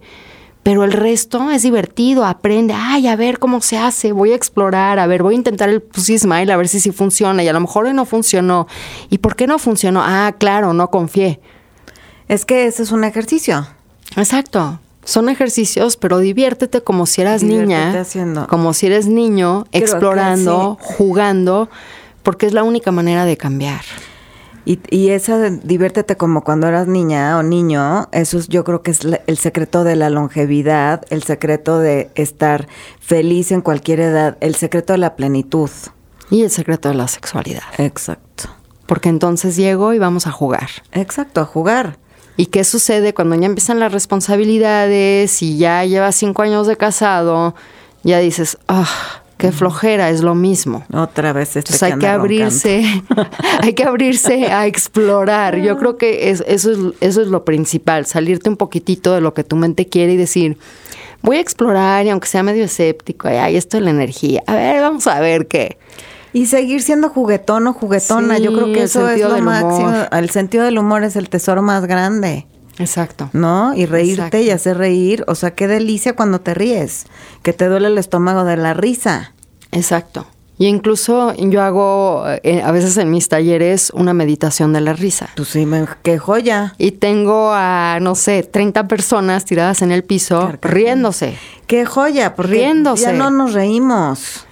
Pero el resto es divertido, aprende, ay, a ver cómo se hace, voy a explorar, a ver, voy a intentar el Pussy Smile, a ver si sí funciona y a lo mejor hoy no funcionó. ¿Y por qué no funcionó? Ah, claro, no confié. Es que ese es un ejercicio. Exacto. Son ejercicios, pero diviértete como si eras Diviértete niña, haciendo. como si eres niño, Creo explorando, jugando, porque es la única manera de cambiar. Y, y esa de diviértete como cuando eras niña o niño, eso es- yo creo que es la- el secreto de la longevidad, el secreto de estar feliz en cualquier edad, el secreto de la plenitud. Y el secreto de la sexualidad. Exacto. Porque entonces llego y vamos a jugar. Exacto, a jugar. ¿Y qué sucede cuando ya empiezan las responsabilidades y ya llevas cinco años de casado? Ya dices, ah, qué flojera, es lo mismo. Otra vez este Entonces hay que abrirse, hay que abrirse a explorar. Yo creo que es- eso, es, eso es lo principal, salirte un poquitito de lo que tu mente quiere y decir, voy a explorar y aunque sea medio escéptico, ay, esto es la energía. A ver, vamos a ver qué. Y seguir siendo juguetón o juguetona, Sí, yo creo que el eso es sentido lo del máximo. humor. El sentido del humor es el tesoro más grande. Exacto. ¿no? Y reírte Exacto. y hacer reír. O sea, qué delicia cuando te ríes. Que te duele el estómago de la risa. Exacto. Y incluso yo hago eh, a veces en mis talleres una meditación de la risa. Pues sí, me- qué joya. Y tengo a, no sé, 30 personas tiradas en el piso riéndose. Qué joya, porque Riéndose. ya no nos reímos.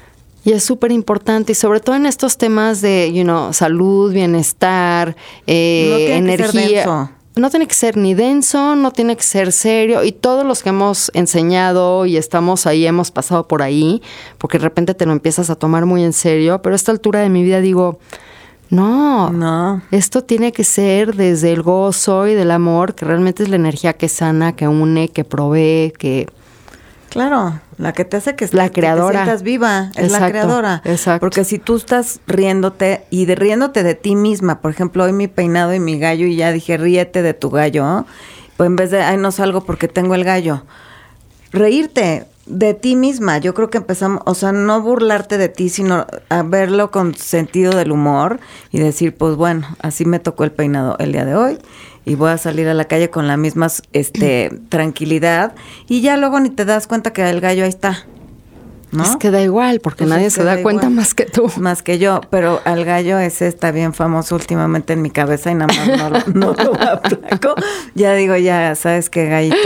Y es súper importante, y sobre todo en estos temas de, you know, salud, bienestar, eh, No tiene que ser energía. denso. No tiene que ser ni denso, no tiene que ser serio. Y todos los que hemos enseñado y estamos ahí, hemos pasado por ahí, porque de repente te lo empiezas a tomar muy en serio. Pero a esta altura de mi vida digo, no, No. esto tiene que ser desde el gozo y del amor, que realmente es la energía que sana, que une, que provee, que... Claro, la que te hace que, La que te creadora. sientas viva, es la creadora. exacto. Porque si tú estás riéndote y de riéndote de ti misma, por ejemplo, hoy mi peinado y mi gallo y ya dije, ríete de tu gallo, pues en vez de, ay, no salgo porque tengo el gallo. Reírte de ti misma, yo creo que empezamos, o sea, no burlarte de ti, sino a verlo con sentido del humor y decir, pues bueno, así me tocó el peinado el día de hoy y voy a salir a la calle con la misma este, tranquilidad y ya luego ni te das cuenta que el gallo ahí está. ¿No? Es que da igual, porque Pues nadie se que da da cuenta igual. más que tú. Más que yo, pero al gallo ese está bien famoso últimamente en mi cabeza y nada más no, lo- no lo aplaco. Ya digo, ya sabes qué gallito.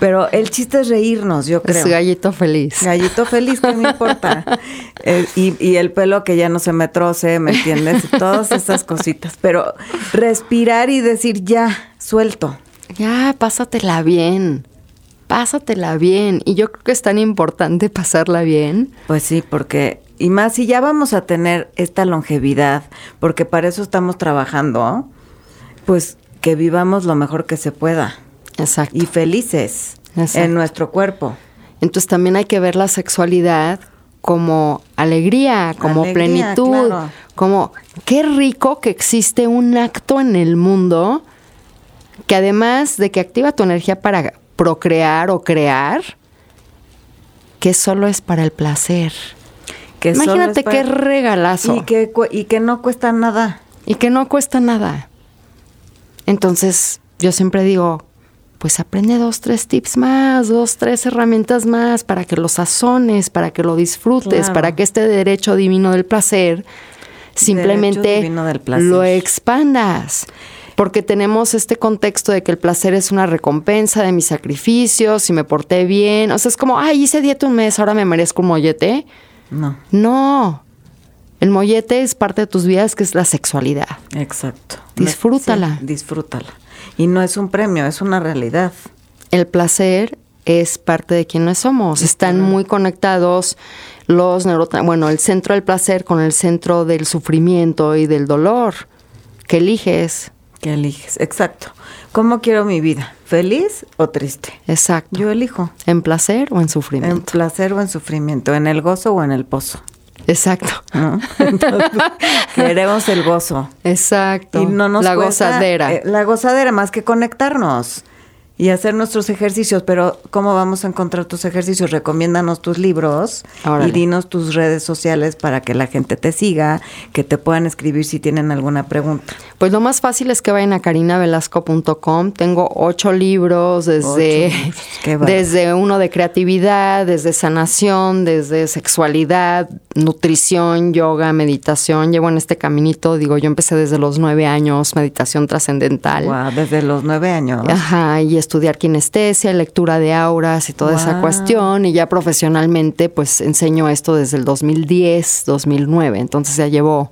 Pero el chiste es reírnos, yo creo. Es gallito feliz. Gallito feliz, ¿qué me importa? Eh, y, y el pelo que ya no se me troce, ¿me entiendes? Todas esas cositas. Pero respirar y decir ya, suelto. Ya, pásatela bien. Pásatela bien. Y yo creo que es tan importante pasarla bien. Pues sí, porque, y más si ya vamos a tener esta longevidad, porque para eso estamos trabajando, pues que vivamos lo mejor que se pueda Exacto. y felices Exacto. en nuestro cuerpo. Entonces también hay que ver la sexualidad como alegría, como Alegría, plenitud, claro. como qué rico que existe un acto en el mundo que además de que activa tu energía para procrear o crear, que solo es para el placer. Que Imagínate para- qué regalazo. Y que, y que no cuesta nada. y que no cuesta nada. Entonces, yo siempre digo, pues aprende dos, tres tips más, dos, tres herramientas más para que lo sazones, para que lo disfrutes, Claro. para que este derecho divino del placer simplemente divino del placer. lo expandas. Porque tenemos este contexto de que el placer es una recompensa de mis sacrificios, si me porté bien. O sea, es como, ay, hice dieta un mes, ahora me merezco un mollete. No, No. El mollete es parte de tus vidas, que es la sexualidad. exacto. Disfrútala. Sí, disfrútala. Y no es un premio, es una realidad. El placer es parte de quienes somos. Están muy conectados los neurotransmisores, bueno, el centro del placer con el centro del sufrimiento y del dolor. ¿Qué eliges? Que eliges, exacto. ¿Cómo quiero mi vida? ¿Feliz o triste? Exacto. Yo elijo. ¿En placer o en En sufrimiento? placer o en sufrimiento, en el gozo o en el pozo. Exacto. ¿no? Entonces, queremos el gozo. Exacto. Y no nos la cuesta, gozadera. eh, la gozadera, más que conectarnos y hacer nuestros ejercicios. Pero, ¿cómo vamos a encontrar tus ejercicios? Recomiéndanos tus libros Órale. y dinos tus redes sociales para que la gente te siga, que te puedan escribir si tienen alguna pregunta. Pues lo más fácil es que vayan a carinavelasco.com. Tengo ocho libros desde, Ocho bárbaro. desde uno de creatividad, desde sanación, desde sexualidad, nutrición, yoga, meditación. Llevo en este caminito, digo, yo empecé desde los nueve años, meditación trascendental. Desde los nueve años. Ajá, y estudiar kinestesia, lectura de auras y toda esa cuestión. Y ya profesionalmente, pues enseño esto desde el 2010, 2009. Entonces ya llevo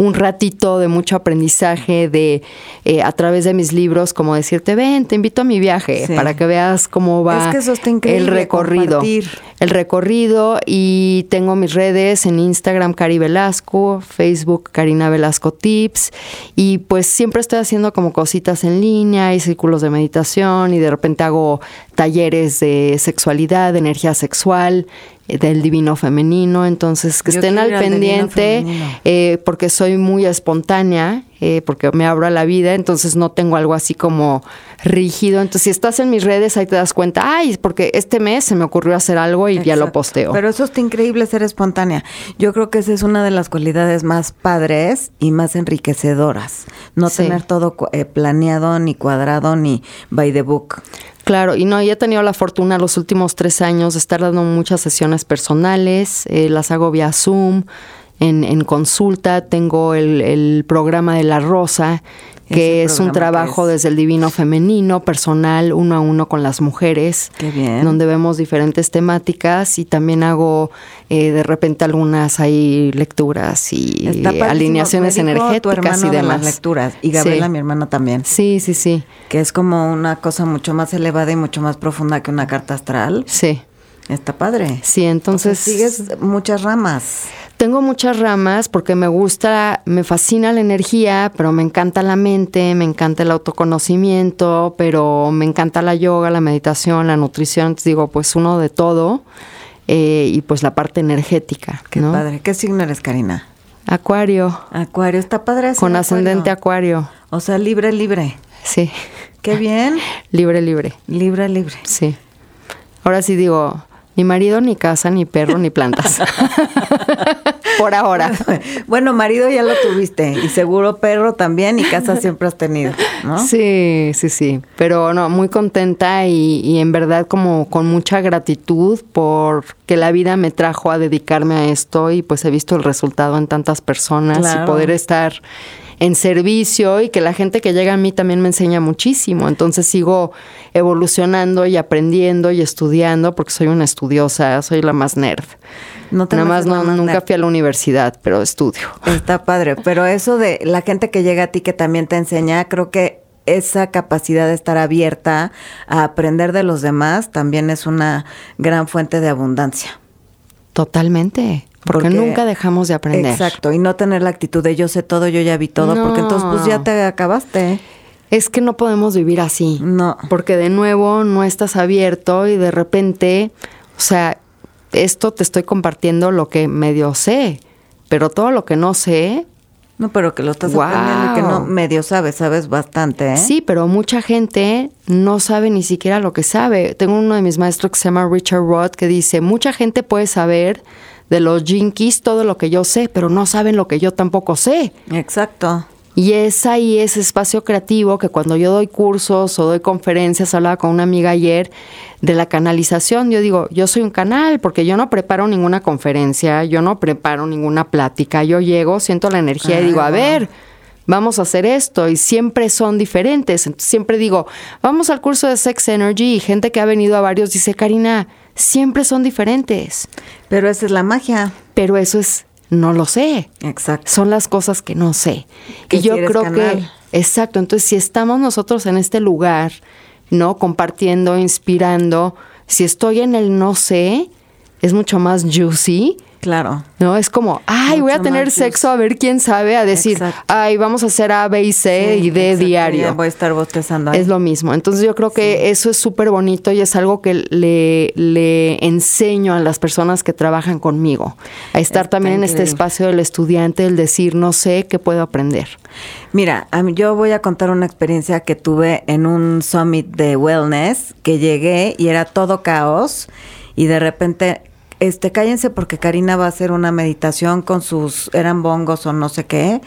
un ratito de mucho aprendizaje de eh, a través de mis libros, como decirte, ven, te invito a mi viaje Sí. para que veas cómo va Es que eso está el recorrido. compartir. El recorrido y tengo mis redes en Instagram Cari Velasco, Facebook Karina Velasco Tips y pues siempre estoy haciendo como cositas en línea y círculos de meditación y de repente hago talleres de sexualidad, de energía sexual, del divino femenino, entonces que Yo estén al pendiente eh, porque soy muy espontánea, eh, porque me abro a la vida, entonces no tengo algo así como rígido. Entonces, si estás en mis redes, ahí te das cuenta, ay, porque este mes se me ocurrió hacer algo y ya lo posteo. Pero eso está increíble ser espontánea. Yo creo que esa es una de las cualidades más padres y más enriquecedoras. No Sí. tener todo eh, planeado, ni cuadrado, ni by the book. Claro, y no, yo he tenido la fortuna los últimos tres años de estar dando muchas sesiones personales, eh, las hago vía Zoom. En, en consulta, tengo el, el programa de la rosa, que ¿Ese es un trabajo es? desde el divino femenino, personal, uno a uno con las mujeres, Qué bien. donde vemos diferentes temáticas y también hago eh, de repente algunas ahí lecturas y alineaciones energéticas y de demás. las lecturas y Gabriela, Sí. mi hermana también. Sí, sí, sí, Que es como una cosa mucho más elevada y mucho más profunda que una carta astral. sí. Está padre. Sí, entonces O sea, sigues muchas ramas. Tengo muchas ramas porque me gusta, me fascina la energía, pero me encanta la mente, me encanta el autoconocimiento, pero me encanta la yoga, la meditación, la nutrición. Entonces digo, pues uno de todo eh, y pues la parte energética. Qué ¿no? padre. ¿Qué signo eres, Karina? Acuario, Acuario. Está padre. con de ascendente Acuario. acuario. O sea, libre, libre. Sí, Qué bien. libre, libre. Libre, libre. Sí. Ahora sí digo, ni marido, ni casa, ni perro, ni plantas. Por ahora. Bueno, marido ya lo tuviste y seguro perro también y casa siempre has tenido, ¿no? Sí, sí, sí. Pero no, muy contenta y, y en verdad como con mucha gratitud por que la vida me trajo a dedicarme a esto y pues he visto el resultado en tantas personas Claro. y poder estar en servicio y que la gente que llega a mí también me enseña muchísimo. Entonces sigo evolucionando y aprendiendo y estudiando porque soy una estudiosa, soy la más nerd. No te Nada más no, más nunca nerd. fui a la universidad, pero estudio. Está padre, pero eso de la gente que llega a ti que también te enseña, creo que esa capacidad de estar abierta a aprender de los demás también es una gran fuente de abundancia. Totalmente. Porque, Porque- nunca dejamos de aprender. Exacto, y no tener la actitud de yo sé todo, yo ya vi todo, porque entonces pues ya te acabaste. Es que no podemos vivir así. No. Porque de nuevo no estás abierto y de repente, o sea, esto te estoy compartiendo lo que medio sé, pero todo lo que no sé, No, pero que lo estás Guau. aprendiendo y que no medio sabes, sabes bastante, ¿eh? sí, pero mucha gente no sabe ni siquiera lo que sabe. Tengo uno de mis maestros que se llama Richard Roth que dice, mucha gente puede saber de los jinkies todo lo que yo sé, pero no saben lo que yo tampoco sé. Exacto. Y es ahí ese espacio creativo que cuando yo doy cursos o doy conferencias, hablaba con una amiga ayer de la canalización, yo digo, yo soy un canal porque yo no preparo ninguna conferencia, yo no preparo ninguna plática, yo llego, siento la energía y digo, a ver, vamos a hacer esto y siempre son diferentes. Entonces, siempre digo, vamos al curso de Sex Energy y gente que ha venido a varios dice, Karina, siempre son diferentes, Pero esa es la magia. pero eso es, no lo sé Exacto. son las cosas que no sé. Que y yo creo que, exacto, entonces si estamos nosotros en este lugar, ¿no? Compartiendo, inspirando, si estoy en el no sé, es mucho más juicy. Claro. No, es como, ay, voy a tener sexo a ver quién sabe, a decir, Exacto. ay, vamos a hacer A, B y C Sí, y D exacto, diario. ya voy a estar bostezando ahí. Es lo mismo. Entonces yo creo que eso es súper bonito y es algo que le, le enseño a las personas que trabajan conmigo. A estar Está también en este espacio del estudiante, el decir, no sé qué puedo aprender. Mira, yo voy a contar una experiencia que tuve en un summit de wellness, que llegué y era todo caos y de repente, este, cállense porque Karina va a hacer una meditación con sus, eran bongos o no sé qué,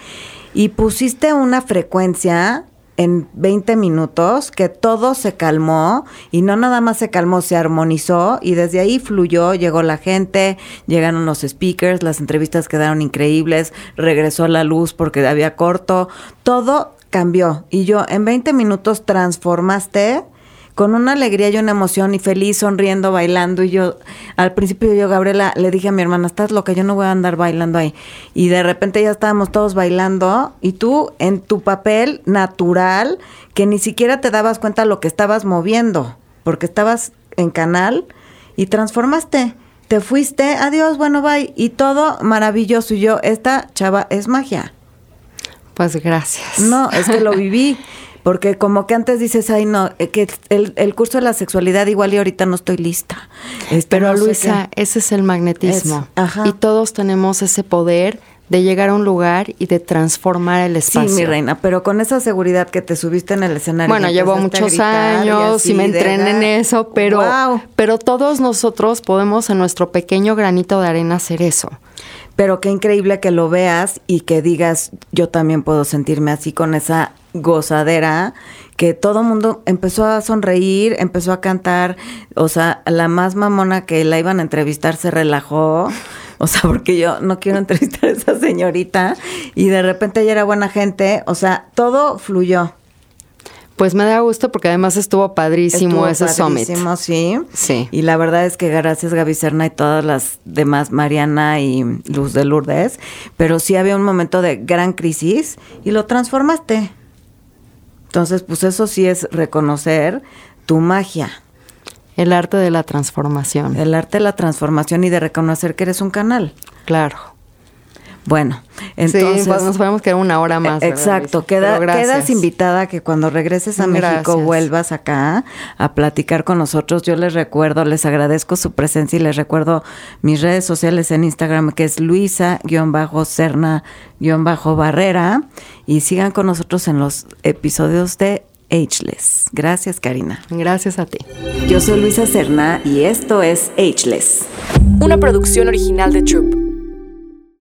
y pusiste una frecuencia en 20 minutos que todo se calmó y no nada más se calmó, se armonizó y desde ahí fluyó, llegó la gente, llegaron los speakers, las entrevistas quedaron increíbles, regresó la luz porque había corto, todo cambió. Y yo en 20 minutos transformaste con una alegría y una emoción y feliz, sonriendo, bailando. Y yo, al principio yo, Gabriela, le dije a mi hermana, estás loca, yo no voy a andar bailando ahí. Y de repente ya estábamos todos bailando y tú en tu papel natural, que ni siquiera te dabas cuenta lo que estabas moviendo, porque estabas en canal y transformaste. Te fuiste, adiós, bueno, bye. Y todo maravilloso. Y yo, esta chava es magia. Pues gracias. No, es que lo viví. Porque como que antes dices, ay, no, eh, que el, el curso de la sexualidad igual y ahorita no estoy lista. Este, Pero no Luisa, ese es el magnetismo. Es- ajá. Y todos tenemos ese poder de llegar a un lugar y de transformar el Sí, espacio. mi reina, pero con esa seguridad que te subiste en el escenario. Bueno, y llevo muchos años así y me entrené en ga- eso, pero, Guau. pero todos nosotros podemos en nuestro pequeño granito de arena hacer eso. Pero qué increíble que lo veas y que digas, yo también puedo sentirme así con esa gozadera, que todo el mundo empezó a sonreír, empezó a cantar, o sea, la más mamona que la iban a entrevistar se relajó. O sea, porque yo no quiero entrevistar a esa señorita y de repente ella era buena gente. O sea, todo fluyó. Pues me da gusto porque además estuvo padrísimo Estuvo ese summit. padrísimo, sí. Sí. Y la verdad es que gracias Gaby Serna y todas las demás, Mariana y Luz de Lourdes, pero sí había un momento de gran crisis y lo transformaste. Entonces, pues eso sí es reconocer tu magia, El arte de la transformación. el arte de la transformación y de reconocer que eres un canal. Claro. Bueno, entonces... sí, pues nos podemos quedar una hora más. Eh, ¿verdad, Exacto, queda, quedas invitada a que cuando regreses a México vuelvas acá a platicar con nosotros. Yo les recuerdo, les agradezco su presencia y les recuerdo mis redes sociales en Instagram que es Luisa-Serna-Barrera y sigan con nosotros en los episodios de Ageless. Gracias, Karina. Gracias a ti. Yo soy Luisa Serna y esto es Ageless. Una producción original de Troop.